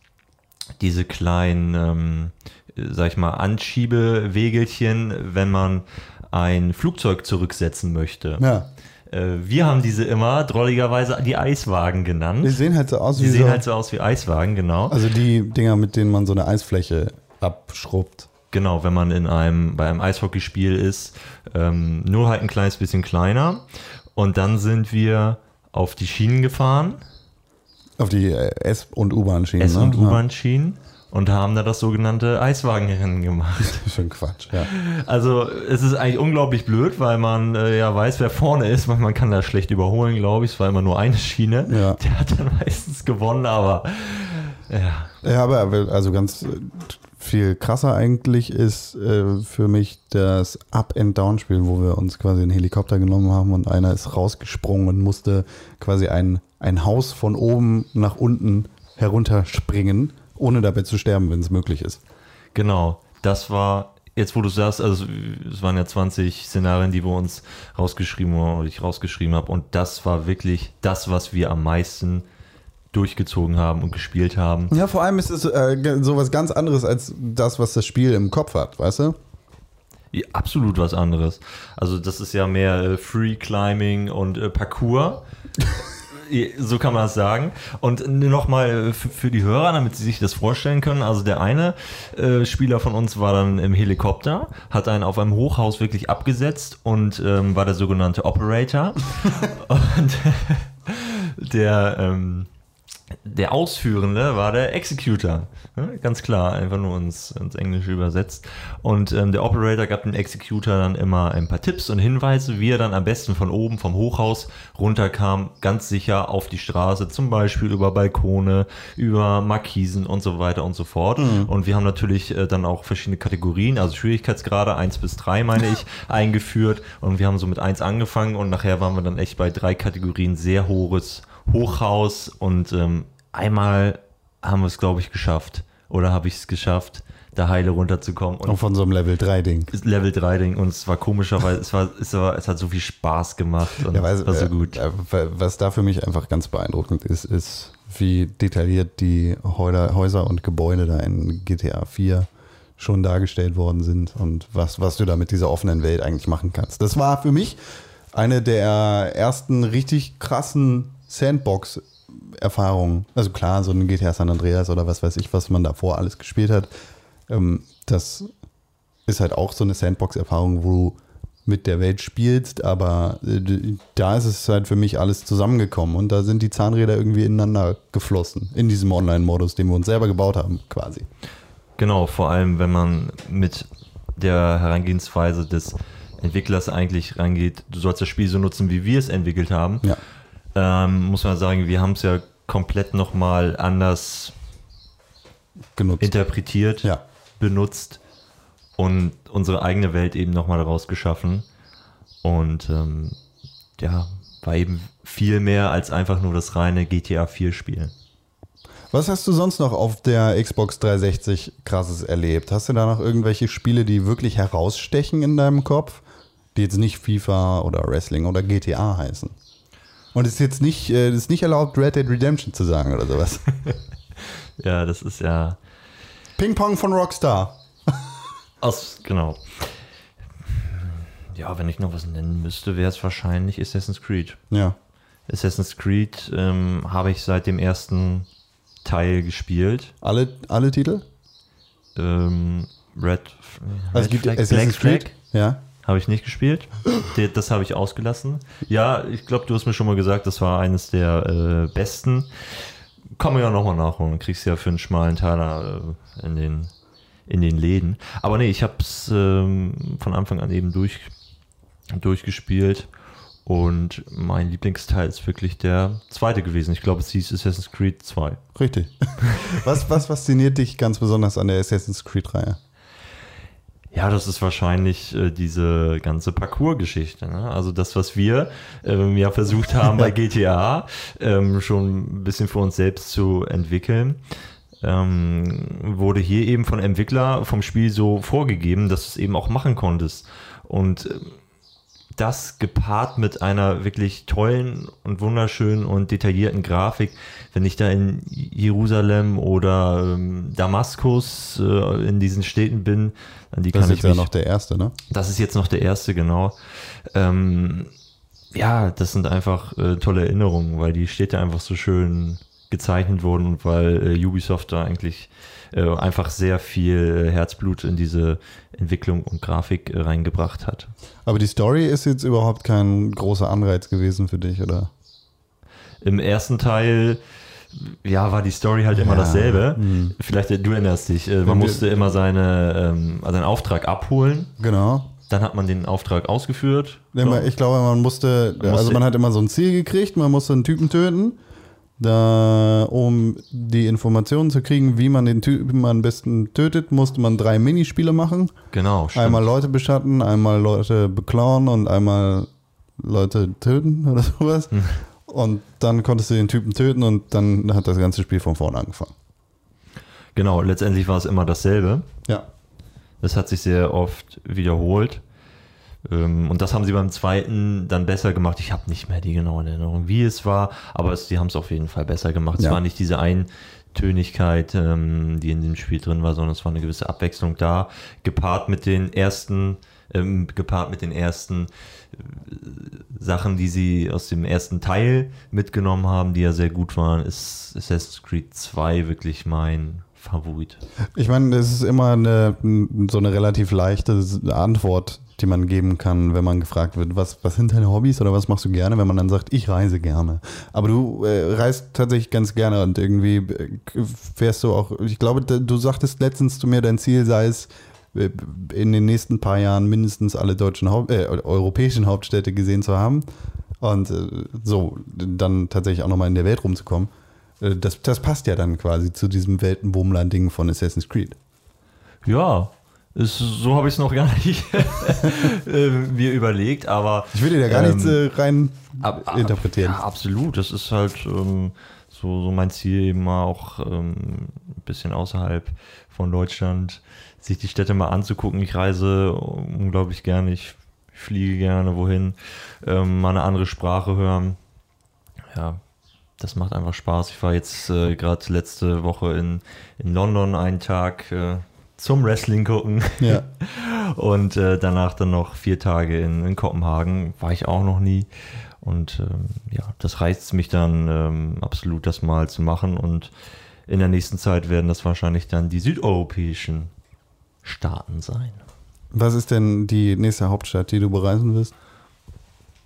diese kleinen, ähm, äh, sag ich mal, Anschiebewegelchen, wenn man ein Flugzeug zurücksetzen möchte. Ja. Äh, wir haben diese immer drolligerweise die Eiswagen Die genannt. sehen halt so aus Die wie sehen so, halt so aus wie Eiswagen, genau. Also die Dinger, mit denen man so eine Eisfläche abschrubbt. Genau, wenn man in einem, bei einem Eishockeyspiel ist, ähm, nur halt ein kleines bisschen kleiner. Und dann sind wir auf die Schienen gefahren. Auf die S- und U-Bahn-Schienen. S- ne? und U-Bahn-Schienen und haben da das sogenannte Eiswagenrennen gemacht. [laughs] Ja. Schon Quatsch, ja. Also es ist eigentlich unglaublich blöd, weil man äh, ja weiß, wer vorne ist. Man, man kann da schlecht überholen, glaube ich. Es war immer nur eine Schiene. Ja. Der hat dann meistens gewonnen, aber ja. Ja, aber also ganz äh, viel krasser eigentlich ist äh, für mich das Up-and-Down-Spiel, wo wir uns quasi einen Helikopter genommen haben und einer ist rausgesprungen und musste quasi ein, ein Haus von oben nach unten herunterspringen, ohne dabei zu sterben, wenn es möglich ist. Genau, das war, jetzt wo du sagst, also es waren ja 20 Szenarien, die wir uns rausgeschrieben haben, oder ich rausgeschrieben habe und das war wirklich das, was wir am meisten durchgezogen haben und gespielt haben. Ja, vor allem ist es äh, sowas ganz anderes als das, was das Spiel im Kopf hat, weißt du? Ja, Absolut was anderes. Also das ist ja mehr äh, Free Climbing und äh, Parkour. [laughs] So kann man das sagen. Und nochmal für, für die Hörer, damit sie sich das vorstellen können. Also der eine äh, Spieler von uns war dann im Helikopter, hat einen auf einem Hochhaus wirklich abgesetzt und ähm, war der sogenannte Operator. [laughs] und [laughs] der, ähm, der Ausführende war der Executor. Ganz klar, einfach nur ins, ins Englische übersetzt. Und ähm, der Operator gab dem Executor dann immer ein paar Tipps und Hinweise, wie er dann am besten von oben vom Hochhaus runterkam, ganz sicher auf die Straße, zum Beispiel über Balkone, über Markisen und so weiter und so fort. Und wir haben natürlich äh, dann auch verschiedene Kategorien, also Schwierigkeitsgrade 1 bis 3, meine [laughs] ich, eingeführt. Und wir haben so mit 1 angefangen und nachher waren wir dann echt bei drei Kategorien sehr hohes Hochhaus und ähm, einmal haben wir es, glaube ich, geschafft. Oder habe ich es geschafft, da heile runterzukommen. Und Auch von so einem Level 3-Ding. ist Level 3 Ding und es war komischerweise, es war, es war, es hat so viel Spaß gemacht und Ja, weiß, es war so äh, gut. äh, Was da für mich einfach ganz beeindruckend ist, ist, wie detailliert die Häuser Häuser und Gebäude da in GTA 4 schon dargestellt worden sind und was, was du da mit dieser offenen Welt eigentlich machen kannst. Das war für mich eine der ersten richtig krassen Sandbox-Erfahrungen. Also klar, so ein GTA San Andreas oder was weiß ich, was man davor alles gespielt hat. Ähm, das ist halt auch so eine Sandbox-Erfahrung, wo du mit der Welt spielst, aber äh, da ist es halt für mich alles zusammengekommen und da sind die Zahnräder irgendwie ineinander geflossen in diesem Online-Modus, den wir uns selber gebaut haben, quasi. Genau, vor allem, wenn man mit der Herangehensweise des Entwicklers eigentlich rangeht, du sollst das Spiel so nutzen, wie wir es entwickelt haben, Ja. Ähm, muss man sagen, wir haben es ja komplett nochmal anders Genutzt. interpretiert, Ja. benutzt und unsere eigene Welt eben nochmal daraus geschaffen. Und ähm, ja, war eben viel mehr als einfach nur das reine GTA 4 Spiel. Was hast du sonst noch auf der Xbox 360 krasses erlebt? Hast du da noch irgendwelche Spiele, die wirklich herausstechen in deinem Kopf, die jetzt nicht FIFA oder Wrestling oder GTA heißen? Und es ist jetzt nicht, äh, es ist nicht erlaubt, Red Dead Redemption zu sagen oder sowas. [laughs] Ja, das ist ja Ping Pong von Rockstar. [laughs] aus, genau. Ja, wenn ich noch was nennen müsste, wäre es wahrscheinlich Assassin's Creed. Ja. Assassin's Creed ähm, habe ich seit dem ersten Teil gespielt. Alle, alle Titel? Ähm, Red, Also es Red gibt Flag, Assassin's Black Creed. Ja. Habe ich nicht gespielt. Das habe ich ausgelassen. Ja, ich glaube, du hast mir schon mal gesagt, das war eines der äh, besten. Kann man ja nochmal nachholen. Kriegst ja für einen schmalen Taler äh, in, den, in den Läden. Aber nee, ich habe es ähm, von Anfang an eben durch, durchgespielt. Und mein Lieblingsteil ist wirklich der zweite gewesen. Ich glaube, es hieß Assassin's Creed 2. Richtig. [laughs] Was, was fasziniert dich ganz besonders an der Assassin's Creed-Reihe? Ja, das ist wahrscheinlich äh, diese ganze Parcours-Geschichte. Ne? Also das, was wir ähm, ja versucht haben bei [laughs] GTA, ähm, schon ein bisschen für uns selbst zu entwickeln, ähm, wurde hier eben von Entwickler vom Spiel so vorgegeben, dass du es eben auch machen konntest. Und ähm, das gepaart mit einer wirklich tollen und wunderschönen und detaillierten Grafik, wenn ich da in Jerusalem oder ähm, Damaskus äh, in diesen Städten bin, an die Das kann ist ich jetzt ja mich, noch der erste, ne? das ist jetzt noch der erste, genau. Ähm, ja, das sind einfach äh, tolle Erinnerungen, weil die Städte einfach so schön gezeichnet wurden und weil äh, Ubisoft da eigentlich äh, einfach sehr viel Herzblut in diese Entwicklung und Grafik äh, reingebracht hat. Aber die Story ist jetzt überhaupt kein großer Anreiz gewesen für dich, oder? Im ersten Teil ja, war die Story halt immer Ja, dasselbe. hm. Vielleicht, äh, du erinnerst dich, äh, man musste immer seine, ähm, also einen Auftrag abholen, Genau. dann hat man den Auftrag ausgeführt. Ich glaube, man musste, Man also musste- man hat immer so ein Ziel gekriegt, man musste einen Typen töten, da, um die Informationen zu kriegen, wie man den Typen am besten tötet, musste man drei Minispiele machen. Genau, stimmt. Einmal Leute beschatten, einmal Leute beklauen und einmal Leute töten [laughs] oder sowas. Hm. Und dann konntest du den Typen töten und dann hat das ganze Spiel von vorne angefangen. Genau, letztendlich war es immer dasselbe. Ja. Das hat sich sehr oft wiederholt. Ähm, Und das haben sie beim zweiten dann besser gemacht. Ich habe nicht mehr die genaue Erinnerung, wie es war, aber es, sie haben es auf jeden Fall besser gemacht. Ja. Es war nicht diese Eintönigkeit, ähm, die in dem Spiel drin war, sondern es war eine gewisse Abwechslung da, gepaart mit den ersten, ähm, gepaart mit den ersten äh, Sachen, die sie aus dem ersten Teil mitgenommen haben, die ja sehr gut waren, ist Assassin's Creed 2 wirklich mein Favorit. Ich meine, es ist immer eine, so eine relativ leichte Antwort, die man geben kann, wenn man gefragt wird, was, was sind deine Hobbys oder was machst du gerne, wenn man dann sagt, ich reise gerne. Aber du äh, reist tatsächlich ganz gerne und irgendwie äh, fährst du auch, ich glaube, du sagtest letztens zu mir, dein Ziel sei es, äh, in den nächsten paar Jahren mindestens alle deutschen Haupt, äh, europäischen Hauptstädte gesehen zu haben und äh, so dann tatsächlich auch nochmal in der Welt rumzukommen. Äh, Das, das passt ja dann quasi zu diesem Weltenbummler-Ding von Assassin's Creed. Ja, ist, so habe ich es noch gar nicht [laughs] äh, mir überlegt, aber. Ich will dir da gar ähm, nichts äh, rein ab- ab- interpretieren. Ja, absolut. Das ist halt ähm, so, so mein Ziel, eben mal auch ähm, ein bisschen außerhalb von Deutschland sich die Städte mal anzugucken. Ich reise unglaublich gerne, ich fliege gerne wohin, ähm, mal eine andere Sprache hören. Ja, das macht einfach Spaß. Ich war jetzt äh, gerade letzte Woche in, in London einen Tag äh, zum Wrestling gucken. Ja. [laughs] Und äh, danach dann noch vier Tage in, in Kopenhagen. War ich auch noch nie. Und ähm, ja, das reizt mich dann ähm, absolut, das mal zu machen. Und in der nächsten Zeit werden das wahrscheinlich dann die südeuropäischen Staaten sein. Was ist denn die nächste Hauptstadt, die du bereisen wirst?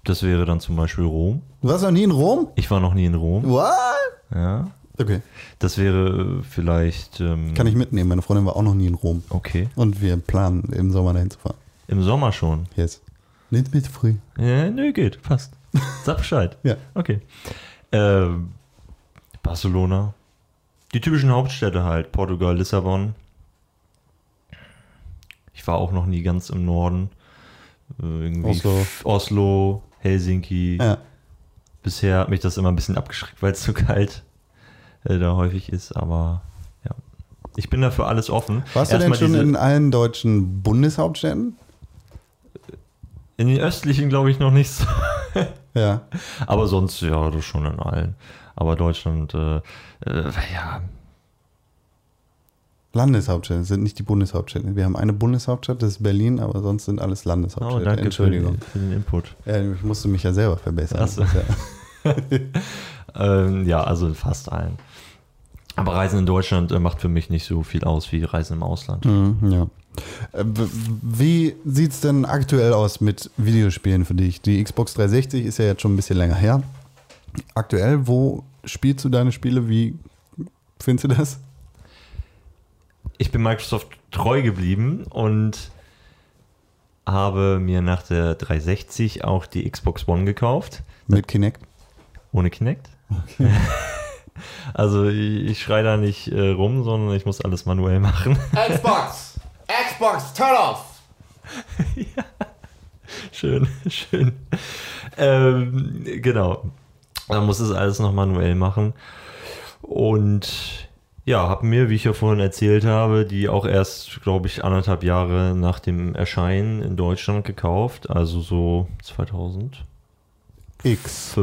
Das wäre dann zum Beispiel Rom. Du warst noch nie in Rom? Ich war noch nie in Rom. What? Ja. Okay. Das wäre vielleicht. Ähm, Kann ich mitnehmen. Meine Freundin war auch noch nie in Rom. Okay. Und wir planen, im Sommer dahin zu fahren. Im Sommer schon. Jetzt. Nicht mit früh. Ja, nö, geht. Passt. Sag Bescheid. [laughs] Ja. Okay. Ähm, Barcelona. Die typischen Hauptstädte halt. Portugal, Lissabon. Ich war auch noch nie ganz im Norden. Äh, Irgendwie Oslo. Oslo, Helsinki. Ja. Bisher hat mich das immer ein bisschen abgeschreckt, weil es zu [laughs] kalt äh, da häufig ist. Aber ja. Ich bin dafür alles offen. Warst du denn schon in allen deutschen Bundeshauptstädten? in den östlichen glaube ich noch nicht so. [laughs] Ja. Aber sonst, ja, das schon in allen. Aber Deutschland, äh, äh, ja, Landeshauptstädte sind nicht die Bundeshauptstädte. Wir haben eine Bundeshauptstadt, das ist Berlin, aber sonst sind alles oh, Landeshauptstädte. danke Entschuldigung. Für, den, für den Input. Ja, ich musste mich ja selber verbessern. Ach so. Ja. [laughs] Ähm, ja, also in fast allen. Aber Reisen in Deutschland äh, macht für mich nicht so viel aus wie Reisen im Ausland. Mhm, ja. Äh, Wie sieht es denn aktuell aus mit Videospielen für dich? Die Xbox 360 ist ja jetzt schon ein bisschen länger her. Aktuell, wo spielst du deine Spiele? Wie findest du das? Ich bin Microsoft treu geblieben und habe mir nach der 360 auch die Xbox One gekauft. Mit Kinect? Ohne Kinect. [laughs] Also ich, ich schreie da nicht äh, rum, sondern ich muss alles manuell machen. Xbox! Xbox, turn off! [laughs] schön, schön. Ähm, genau. Man muss es alles noch manuell machen. Und ja, habe mir, wie ich ja vorhin erzählt habe, die auch erst, glaube ich, anderthalb Jahre nach dem Erscheinen in Deutschland gekauft. Also so 2015. X.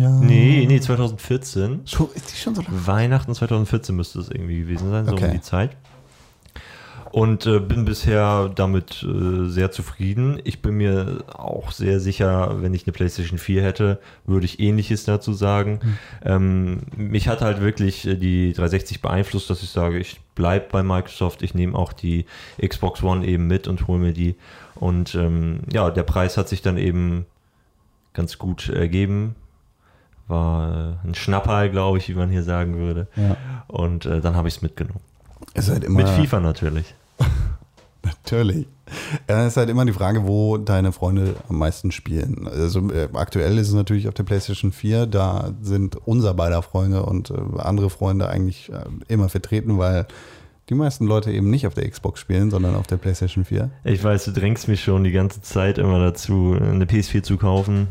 Ja. Nee, nee, 2014. Schon, ist die schon so lange? Weihnachten 2014 müsste es irgendwie gewesen sein, so Okay. um die Zeit. Und äh, bin bisher damit äh, sehr zufrieden. Ich bin mir auch sehr sicher, wenn ich eine PlayStation 4 hätte, würde ich ähnliches dazu sagen. Ähm, mich hat halt wirklich äh, die 360 beeinflusst, dass ich sage, ich bleibe bei Microsoft, ich nehme auch die Xbox One eben mit und hole mir die. Und ähm, ja, der Preis hat sich dann eben ganz gut ergeben, war äh, ein Schnapperl, glaube ich, wie man hier sagen würde. Ja. Und äh, dann habe ich es mitgenommen. Ist halt immer, Mit FIFA natürlich. [laughs] Natürlich. Ja, es ist halt immer die Frage, wo deine Freunde am meisten spielen. Also äh, aktuell ist es natürlich auf der PlayStation 4, da sind unser beider Freunde und äh, andere Freunde eigentlich äh, immer vertreten, weil die meisten Leute eben nicht auf der Xbox spielen, sondern auf der PlayStation 4. Ich weiß, du drängst mich schon die ganze Zeit immer dazu, eine PS4 zu kaufen.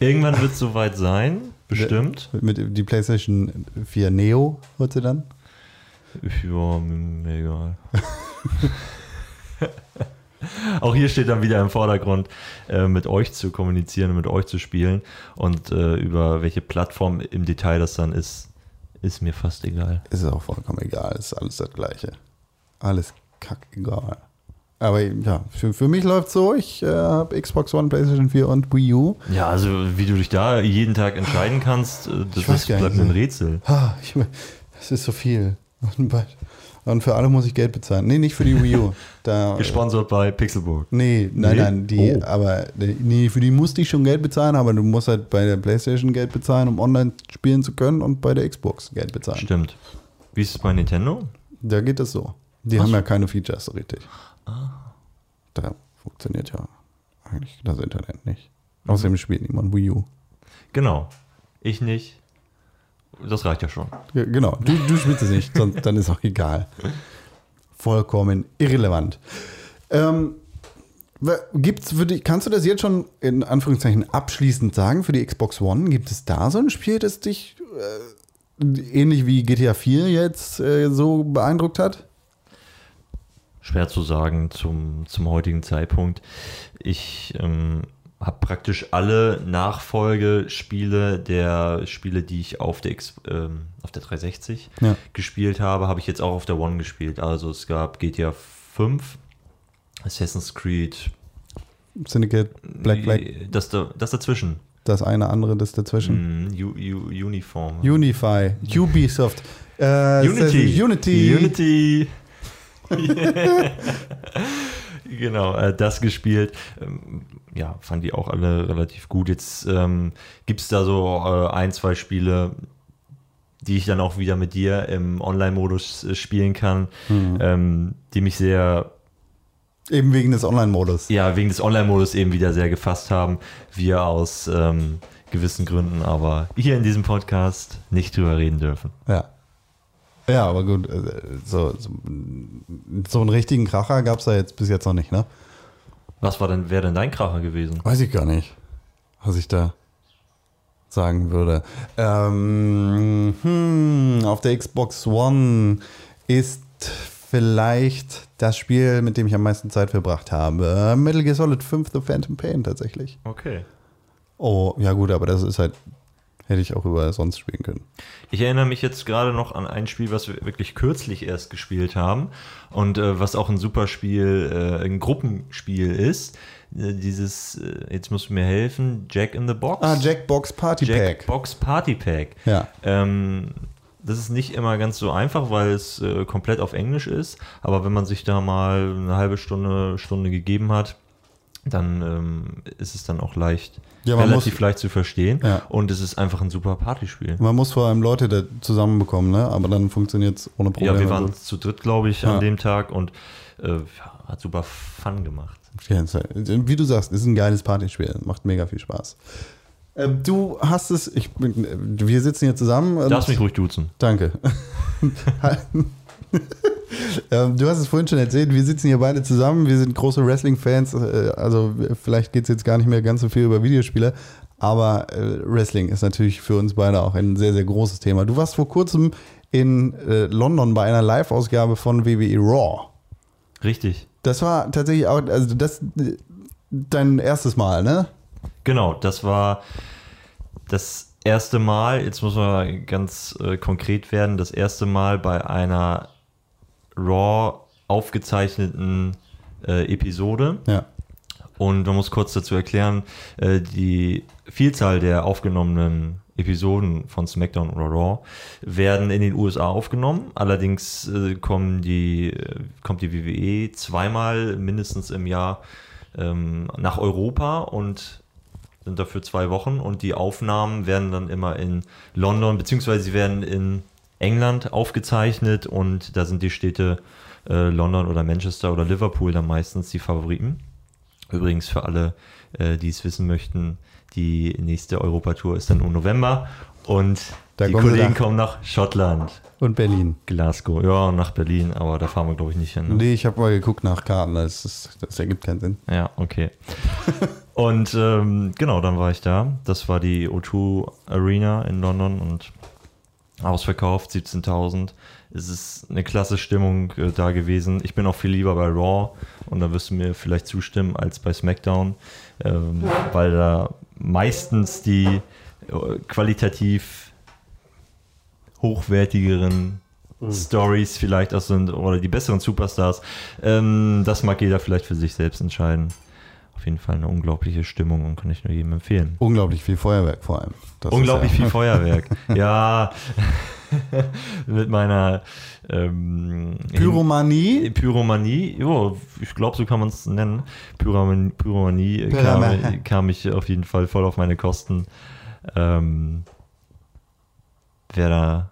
Irgendwann wird es soweit sein, bestimmt. Mit die PlayStation 4 Neo wird sie dann? Ja, mir egal. Auch hier steht dann wieder im Vordergrund, äh, mit euch zu kommunizieren, mit euch zu spielen und äh, über welche Plattform im Detail das dann ist, ist mir fast egal. Ist auch vollkommen egal, ist alles das Gleiche. Alles kackegal. Aber ja, für, für mich läuft so, ich äh, habe Xbox One, PlayStation 4 und Wii U. Ja, also wie du dich da jeden Tag entscheiden kannst, äh, das gar bleibt ein Rätsel. Ich, das ist so viel. [laughs] Und für alle muss ich Geld bezahlen. Nee, nicht für die Wii U. [laughs] Da, Gesponsert bei Pixelburg. Nee, nein, Nee? nein, die, Oh. aber nee, für die musste ich schon Geld bezahlen, aber du musst halt bei der PlayStation Geld bezahlen, um online spielen zu können und bei der Xbox Geld bezahlen. Stimmt. Wie ist es bei Nintendo? Da geht es so. Die Ach haben ja keine Features so richtig. Ah. Da funktioniert ja eigentlich das Internet nicht. Mhm. Außerdem spielt niemand Wii U. Genau. Ich nicht. Das reicht ja schon. Ja, genau, du, du spielst es nicht, sonst, dann ist auch egal. Vollkommen irrelevant. Ähm, gibt's für die, kannst du das jetzt schon in Anführungszeichen abschließend sagen für die Xbox One? Gibt es da so ein Spiel, das dich äh, ähnlich wie GTA 4 jetzt äh, so beeindruckt hat? Schwer zu sagen zum, zum heutigen Zeitpunkt. Ich ähm, habe praktisch alle Nachfolgespiele der Spiele, die ich auf der, X, ähm, auf der 360 Ja. gespielt habe, habe ich jetzt auch auf der One gespielt. Also es gab GTA 5, Assassin's Creed, Syndicate, Black Black, Das, da, das dazwischen. das eine andere, das dazwischen. Mm, U, U, Uniform. Unify, Ubisoft, äh, Unity. Unity. Unity. [laughs] genau, äh, das gespielt. Ähm, ja, fand die auch alle relativ gut. Jetzt ähm, gibt es da so äh, ein, zwei Spiele, die ich dann auch wieder mit dir im Online-Modus äh, spielen kann, Mhm. ähm, die mich sehr, Eben wegen des Online-Modus. ja, wegen des Online-Modus eben wieder sehr gefasst haben. Wir aus ähm, gewissen Gründen, aber hier in diesem Podcast nicht drüber reden dürfen. Ja. Ja, aber gut, äh, so, so, so einen richtigen Kracher gab es da jetzt bis jetzt noch nicht, ne? Was war denn, wäre denn dein Kracher gewesen? Weiß ich gar nicht, was ich da sagen würde. Ähm, hm, auf der Xbox One ist vielleicht das Spiel, mit dem ich am meisten Zeit verbracht habe. Metal Gear Solid 5 The Phantom Pain tatsächlich. Okay. Oh, ja gut, aber das ist halt, hätte ich auch über sonst spielen können. Ich erinnere mich jetzt gerade noch an ein Spiel, was wir wirklich kürzlich erst gespielt haben und äh, was auch ein super Spiel, äh, ein Gruppenspiel ist. Äh, dieses, äh, jetzt musst du mir helfen, Jack in the Box. Ah, Jackbox Party Pack. Jackbox Party Pack. Ja. Ähm, das ist nicht immer ganz so einfach, weil es äh, komplett auf Englisch ist. Aber wenn man sich da mal eine halbe Stunde, Stunde gegeben hat, dann ähm, ist es dann auch leicht, Ja, man relativ muss- leicht zu verstehen. Ja. Und es ist einfach ein super Partyspiel. Man muss vor allem Leute da zusammenbekommen, ne? Aber dann funktioniert es ohne Probleme. Ja, wir waren gut. zu dritt, glaube ich, Ja. an dem Tag und äh, hat super Fun gemacht. Wie du sagst, ist ein geiles Partyspiel. Macht mega viel Spaß. Ähm, du hast es, ich bin, wir sitzen hier zusammen. und- Darfst mich ruhig duzen. Danke. [laughs] [laughs] ähm, du hast es vorhin schon erzählt, wir sitzen hier beide zusammen, wir sind große Wrestling-Fans, äh, also vielleicht geht es jetzt gar nicht mehr ganz so viel über Videospiele, aber äh, Wrestling ist natürlich für uns beide auch ein sehr, sehr großes Thema. Du warst vor kurzem in äh, London bei einer Live-Ausgabe von WWE Raw. Richtig. Das war tatsächlich auch, also das dein erstes Mal, ne? Genau, das war das erste Mal, jetzt muss man ganz konkret werden, das erste Mal bei einer Raw aufgezeichneten äh, Episode. Ja. Und man muss kurz dazu erklären, äh, die Vielzahl der aufgenommenen Episoden von SmackDown oder Raw werden in den USA aufgenommen. Allerdings äh, kommen die, äh, kommt die WWE zweimal mindestens im Jahr ähm, nach Europa und sind dafür zwei Wochen und die Aufnahmen werden dann immer in London, beziehungsweise sie werden in England aufgezeichnet und da sind die Städte äh, London oder Manchester oder Liverpool dann meistens die Favoriten. Übrigens für alle, äh, die es wissen möchten, die nächste Europatour ist dann im November und Da die kommen Kollegen nach- kommen nach Schottland, Und Berlin. Glasgow, ja, und nach Berlin, aber da fahren wir glaube ich nicht hin. Ne? Nee, ich habe mal geguckt nach Karten, das, ist, das ergibt keinen Sinn. Ja, okay. [laughs] und ähm, genau, dann war ich da. Das war die O2 Arena in London und ausverkauft, 17.000. Es ist eine klasse Stimmung äh, da gewesen. Ich bin auch viel lieber bei Raw und da wirst du mir vielleicht zustimmen als bei SmackDown, ähm, weil da meistens die äh, qualitativ hochwertigeren Stories vielleicht auch sind oder die besseren Superstars. Ähm, das mag jeder vielleicht für sich selbst entscheiden. Auf jeden Fall eine unglaubliche Stimmung und kann ich nur jedem empfehlen. Unglaublich viel Feuerwerk vor allem. Das Unglaublich ja, viel [laughs] Feuerwerk. ja, mit meiner ähm, Pyromanie. Pyromanie, jo, ich glaube, so kann man es nennen. Pyromanie, Pyromanie kam, kam ich auf jeden Fall voll auf meine Kosten. Ähm, wer da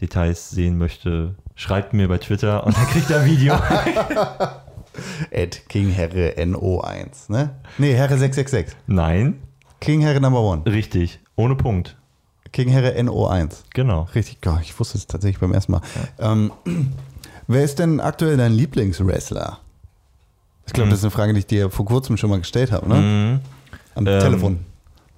Details sehen möchte, schreibt mir bei Twitter und dann kriegt er ein Video. [laughs] [laughs] Ed King Herre NO1, ne? Nee, Herre 666. Nein, King Herre Number One. richtig, ohne Punkt. King Herre NO1. Genau. Richtig, oh, ich wusste es tatsächlich beim ersten Mal. Ähm, [clears throat] wer ist denn aktuell dein Lieblingswrestler? Ich glaube, das ist eine Frage, die ich dir vor kurzem schon mal gestellt habe, ne? Mhm. Am Ähm, Telefon.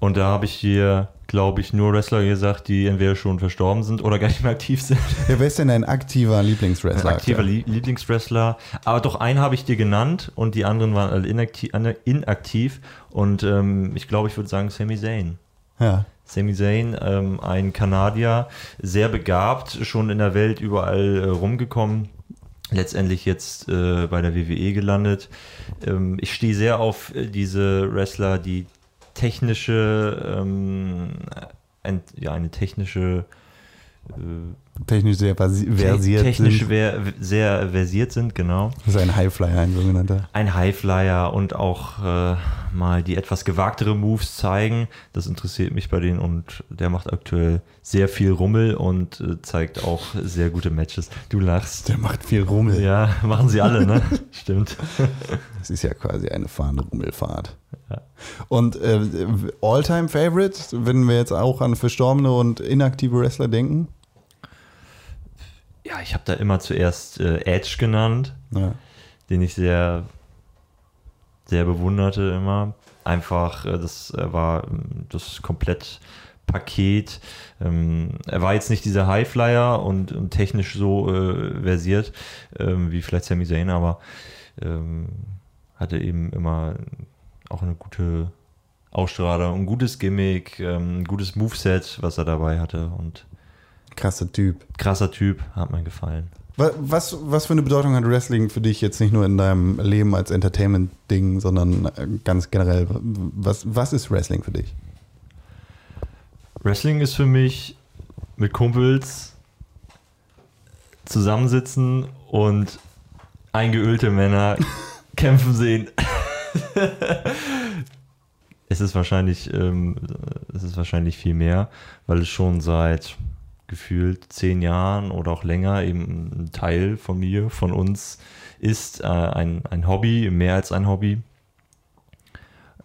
Und da habe ich dir, glaube ich, nur Wrestler gesagt, die entweder schon verstorben sind oder gar nicht mehr aktiv sind. Ja, wer ist denn dein aktiver Lieblingswrestler? Ein aktiver? Lie- Lieblingswrestler. Aber doch einen habe ich dir genannt und die anderen waren alle inaktiv. inaktiv. Und ähm, ich glaube, ich würde sagen Sami Zayn. Ja. Sami Zayn, ähm, ein Kanadier, sehr begabt, schon in der Welt überall äh, rumgekommen. Letztendlich jetzt äh, bei der WWE gelandet. Ähm, ich stehe sehr auf äh, diese Wrestler, die technische, ähm, ein, ja, eine technische äh, Technisch sehr versi- versiert. technisch sind. ver sehr versiert sind, genau. Das ist ein Highflyer, ein sogenannter. Ein Highflyer und auch äh, mal die etwas gewagtere Moves zeigen. Das interessiert mich bei denen und der macht aktuell sehr viel Rummel und äh, zeigt auch sehr gute Matches. Du lachst. Der macht viel Rummel. Ja, machen sie alle, ne? [laughs] Stimmt. Das ist ja quasi eine fahrende Rummelfahrt. Ja. Und äh, All-Time Favorite, wenn wir jetzt auch an verstorbene und inaktive Wrestler denken? Ja, ich habe da immer zuerst äh, Edge genannt. Ja. den ich sehr, sehr bewunderte immer. Einfach, äh, das äh, war ähm, das Komplettpaket. Ähm, er war jetzt nicht dieser Highflyer und, und technisch so äh, versiert ähm, wie vielleicht Sami Zayn, aber ähm, hatte eben immer auch eine gute Ausstrahlung, ein gutes Gimmick, ähm, ein gutes Moveset, was er dabei hatte und Krasser Typ. krasser Typ, hat mir gefallen. Wa- Was, was für eine Bedeutung hat Wrestling für dich jetzt nicht nur in deinem Leben als Entertainment-Ding, sondern äh, ganz generell? Was, was ist Wrestling für dich? Wrestling ist für mich mit Kumpels zusammensitzen und eingeölte Männer [laughs] kämpfen sehen. [laughs] es ist wahrscheinlich, ähm, es ist wahrscheinlich viel mehr, weil es schon seit gefühlt zehn Jahren oder auch länger eben ein Teil von mir, von uns ist, äh, ein, ein Hobby, mehr als ein Hobby.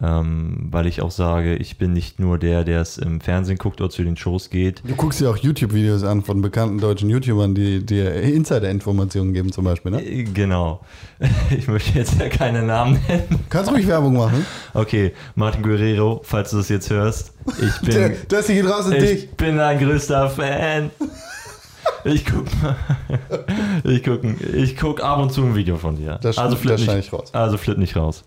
Ähm, weil ich auch sage, ich bin nicht nur der, der es im Fernsehen guckt oder zu den Shows geht. Du guckst dir auch YouTube-Videos an von bekannten deutschen YouTubern, die dir Insider-Informationen geben zum Beispiel, ne? Äh, Genau. [laughs] Ich möchte jetzt ja keine Namen nennen. Kannst ruhig Werbung machen. Okay, Martin Guerrero, falls du das jetzt hörst, ich Der, bin, das hier geht raus an dich. ich bin ein größter Fan. Ich guck, ich guck, ich guck ab und zu ein Video von dir. Das, also flipp nicht, ich raus. also flipp nicht raus.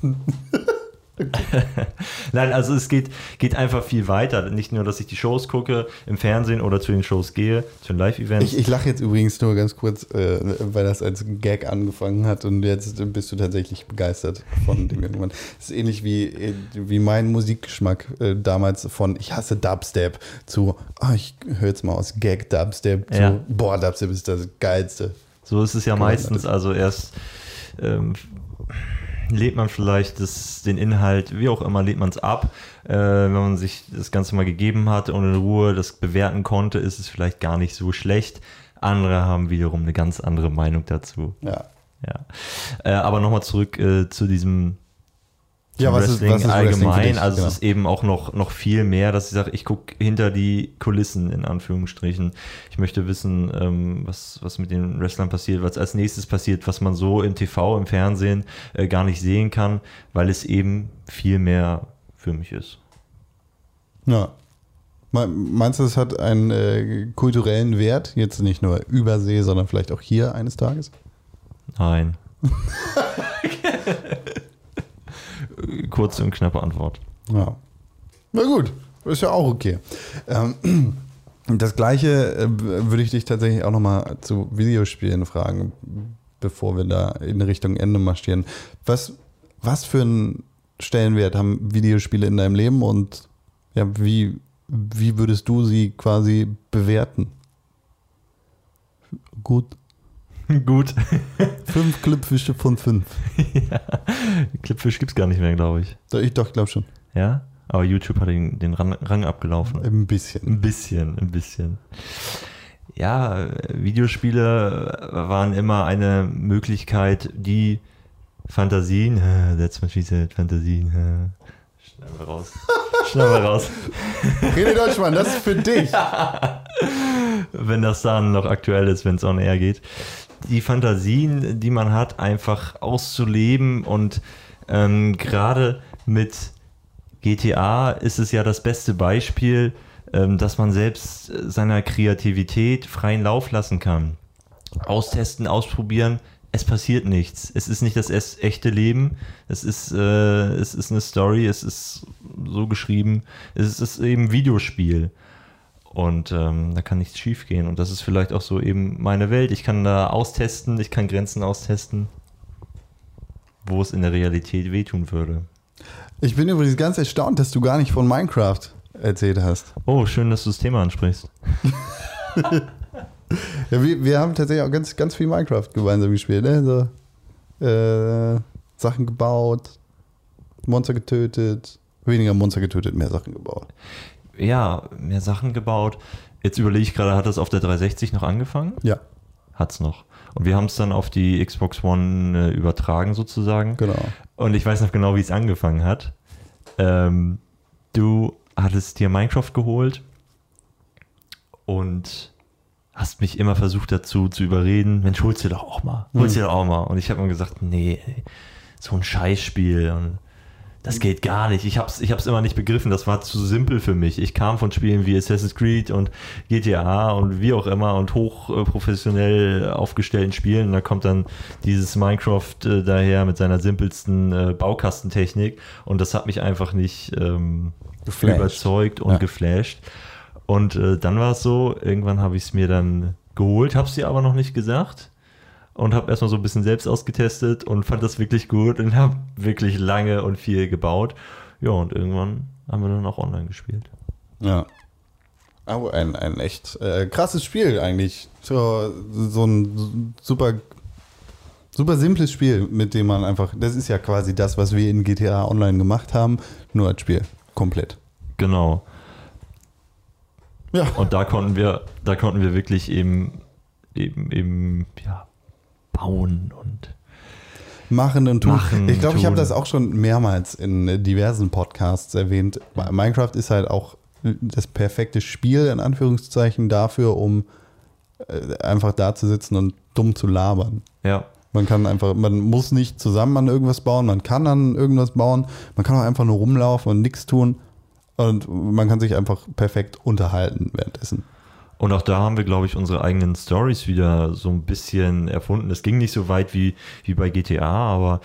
[laughs] [laughs] Nein, also es geht, geht einfach viel weiter. Nicht nur, dass ich die Shows gucke im Fernsehen oder zu den Shows gehe, zu den Live-Events. Ich, ich lache jetzt übrigens nur ganz kurz, äh, weil das als Gag angefangen hat und jetzt bist du tatsächlich begeistert von dem irgendwann. Das ist ähnlich wie, äh, wie mein Musikgeschmack äh, damals von ich hasse Dubstep zu, ah, ich höre jetzt mal aus Gag Dubstep zu, Ja. boah, Dubstep ist das Geilste. So ist es ja Genau, meistens. Also erst, ähm, lädt man vielleicht das, den Inhalt, wie auch immer, lädt man es ab. Äh, wenn man sich das Ganze mal gegeben hat und in Ruhe das bewerten konnte, ist es vielleicht gar nicht so schlecht. Andere haben wiederum eine ganz andere Meinung dazu. Ja. Ja. Äh, aber nochmal zurück äh, zu diesem Ja, was ist- was ist Wrestling allgemein. dich? also Genau. es ist eben auch noch, noch viel mehr, dass ich sage, ich gucke hinter die Kulissen in Anführungsstrichen. Ich möchte wissen, ähm, was, was mit den Wrestlern passiert, was als nächstes passiert, was man so im TV, im Fernsehen äh, gar nicht sehen kann, weil es eben viel mehr für mich ist. Ja. Me- Meinst du, es hat einen äh, kulturellen Wert, jetzt nicht nur übersee, sondern vielleicht auch hier eines Tages? Nein. [laughs] Kurze und knappe Antwort. Ja. Na gut, ist ja auch okay. Ähm, [clears throat] das gleiche äh, würde ich dich tatsächlich auch nochmal zu Videospielen fragen, bevor wir da in Richtung Ende marschieren. Was, was für einen Stellenwert haben Videospiele in deinem Leben und ja, wie, wie würdest du sie quasi bewerten? Gut. [laughs] Gut. Fünf Clipfische von fünf. [laughs] ja. Clipfish gibt es gar nicht mehr, glaube ich. Doch, Ich doch, glaube schon. Ja? Aber YouTube hat den, den Rang, Rang abgelaufen. Ein bisschen. Ein bisschen, ein bisschen. Ja, Videospiele waren immer eine Möglichkeit, die Fantasien, [laughs] that's what she said, Fantasien, schnell mal raus. Schnell mal raus. René Deutschmann, das ist für dich. wenn das dann noch aktuell ist, wenn es on air geht. Die Fantasien, die man hat, einfach auszuleben und ähm, gerade mit GTA ist es ja das beste Beispiel, ähm, dass man selbst äh, seiner Kreativität freien Lauf lassen kann. Austesten, ausprobieren, es passiert nichts. Es ist nicht das echte Leben. Es ist, äh, es ist eine Story, es ist so geschrieben. Es ist eben Videospiel. Und ähm, da kann nichts schief gehen. Und das ist vielleicht auch so eben meine Welt. Ich kann da austesten, ich kann Grenzen austesten, wo es in der Realität wehtun würde. Ich bin übrigens ganz erstaunt, dass du gar nicht von Minecraft erzählt hast. Oh, schön, dass du das Thema ansprichst. [laughs] Ja, wir, wir haben tatsächlich auch ganz, ganz viel Minecraft gemeinsam gespielt. Ne? So, äh, Sachen gebaut, Monster getötet. Weniger Monster getötet, mehr Sachen gebaut. Ja, mehr Sachen gebaut. Jetzt überlege ich gerade, hat das auf der 360 noch angefangen? Ja, Hat's noch. Und wir haben es dann auf die Xbox One äh, übertragen sozusagen. genau. Und ich weiß noch genau, wie es angefangen hat. Ähm, du hattest dir Minecraft geholt und hast mich immer versucht dazu zu überreden, Mensch, holst dir doch auch mal, holst dir doch auch mal. Und ich habe mir gesagt, nee, so ein Scheißspiel und das geht gar nicht. Ich hab's, ich hab's immer nicht begriffen, das war zu simpel für mich. Ich kam von Spielen wie Assassin's Creed und GTA und wie auch immer und hochprofessionell aufgestellten Spielen und da kommt dann dieses Minecraft äh, daher mit seiner simpelsten äh, Baukastentechnik und das hat mich einfach nicht ähm, überzeugt und Ja. geflasht. Und äh, dann war es so, irgendwann habe ich es mir dann geholt, habe es dir aber noch nicht gesagt und habe erstmal so ein bisschen selbst ausgetestet und fand das wirklich gut und habe wirklich lange und viel gebaut. Ja, und irgendwann haben wir dann auch online gespielt. Ja. Aber ein, ein echt äh, krasses Spiel eigentlich. So, so ein super, super simples Spiel, mit dem man einfach. Das ist ja quasi das, was wir in GTA Online gemacht haben, nur als Spiel. Komplett. Genau. Ja. Und da konnten wir, da konnten wir wirklich eben, eben, eben, ja, bauen und Machen und tun. Machen, ich glaube, ich habe das auch schon mehrmals in äh, diversen Podcasts erwähnt. Minecraft ist halt auch das perfekte Spiel, in Anführungszeichen, dafür, um äh, einfach da zu sitzen und dumm zu labern. ja, Man kann einfach, man muss nicht zusammen an irgendwas bauen, man kann an irgendwas bauen, man kann auch einfach nur rumlaufen und nichts tun und man kann sich einfach perfekt unterhalten währenddessen. Und auch da haben wir, glaube ich, unsere eigenen Stories wieder so ein bisschen erfunden. Es ging nicht so weit wie, wie bei GTA, aber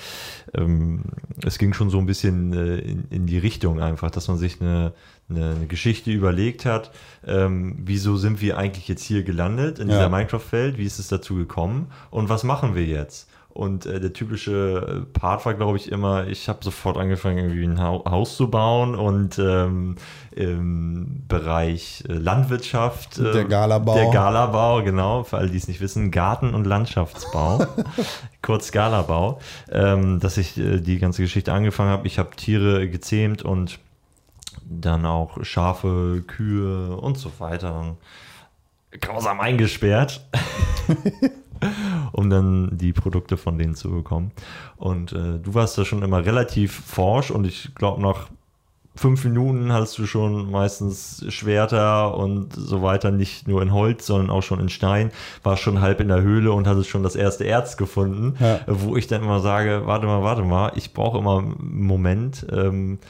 ähm, es ging schon so ein bisschen äh, in, in die Richtung einfach, dass man sich eine, eine, eine Geschichte überlegt hat. Ähm, wieso sind wir eigentlich jetzt hier gelandet in Ja. dieser Minecraft-Welt? Wie ist es dazu gekommen? Und was machen wir jetzt? Und äh, der typische Part war, glaube ich, immer, ich habe sofort angefangen, irgendwie ein ha Haus zu bauen und ähm, im Bereich äh, Landwirtschaft. Äh, Der Galabau. Der Galabau, genau, für alle, die es nicht wissen, Garten- und Landschaftsbau. [laughs] Kurz Galabau. Ähm, dass ich äh, die ganze Geschichte angefangen habe. Ich habe Tiere gezähmt und dann auch Schafe, Kühe und so weiter grausam eingesperrt, [laughs] um dann die Produkte von denen zu bekommen. Und äh, du warst da schon immer relativ forsch und ich glaube, nach fünf Minuten hattest du schon meistens Schwerter und so weiter, nicht nur in Holz, sondern auch schon in Stein, warst schon halb in der Höhle und hattest schon das erste Erz gefunden, Ja. wo ich dann immer sage, warte mal, warte mal, ich brauche immer einen Moment, ähm, äh,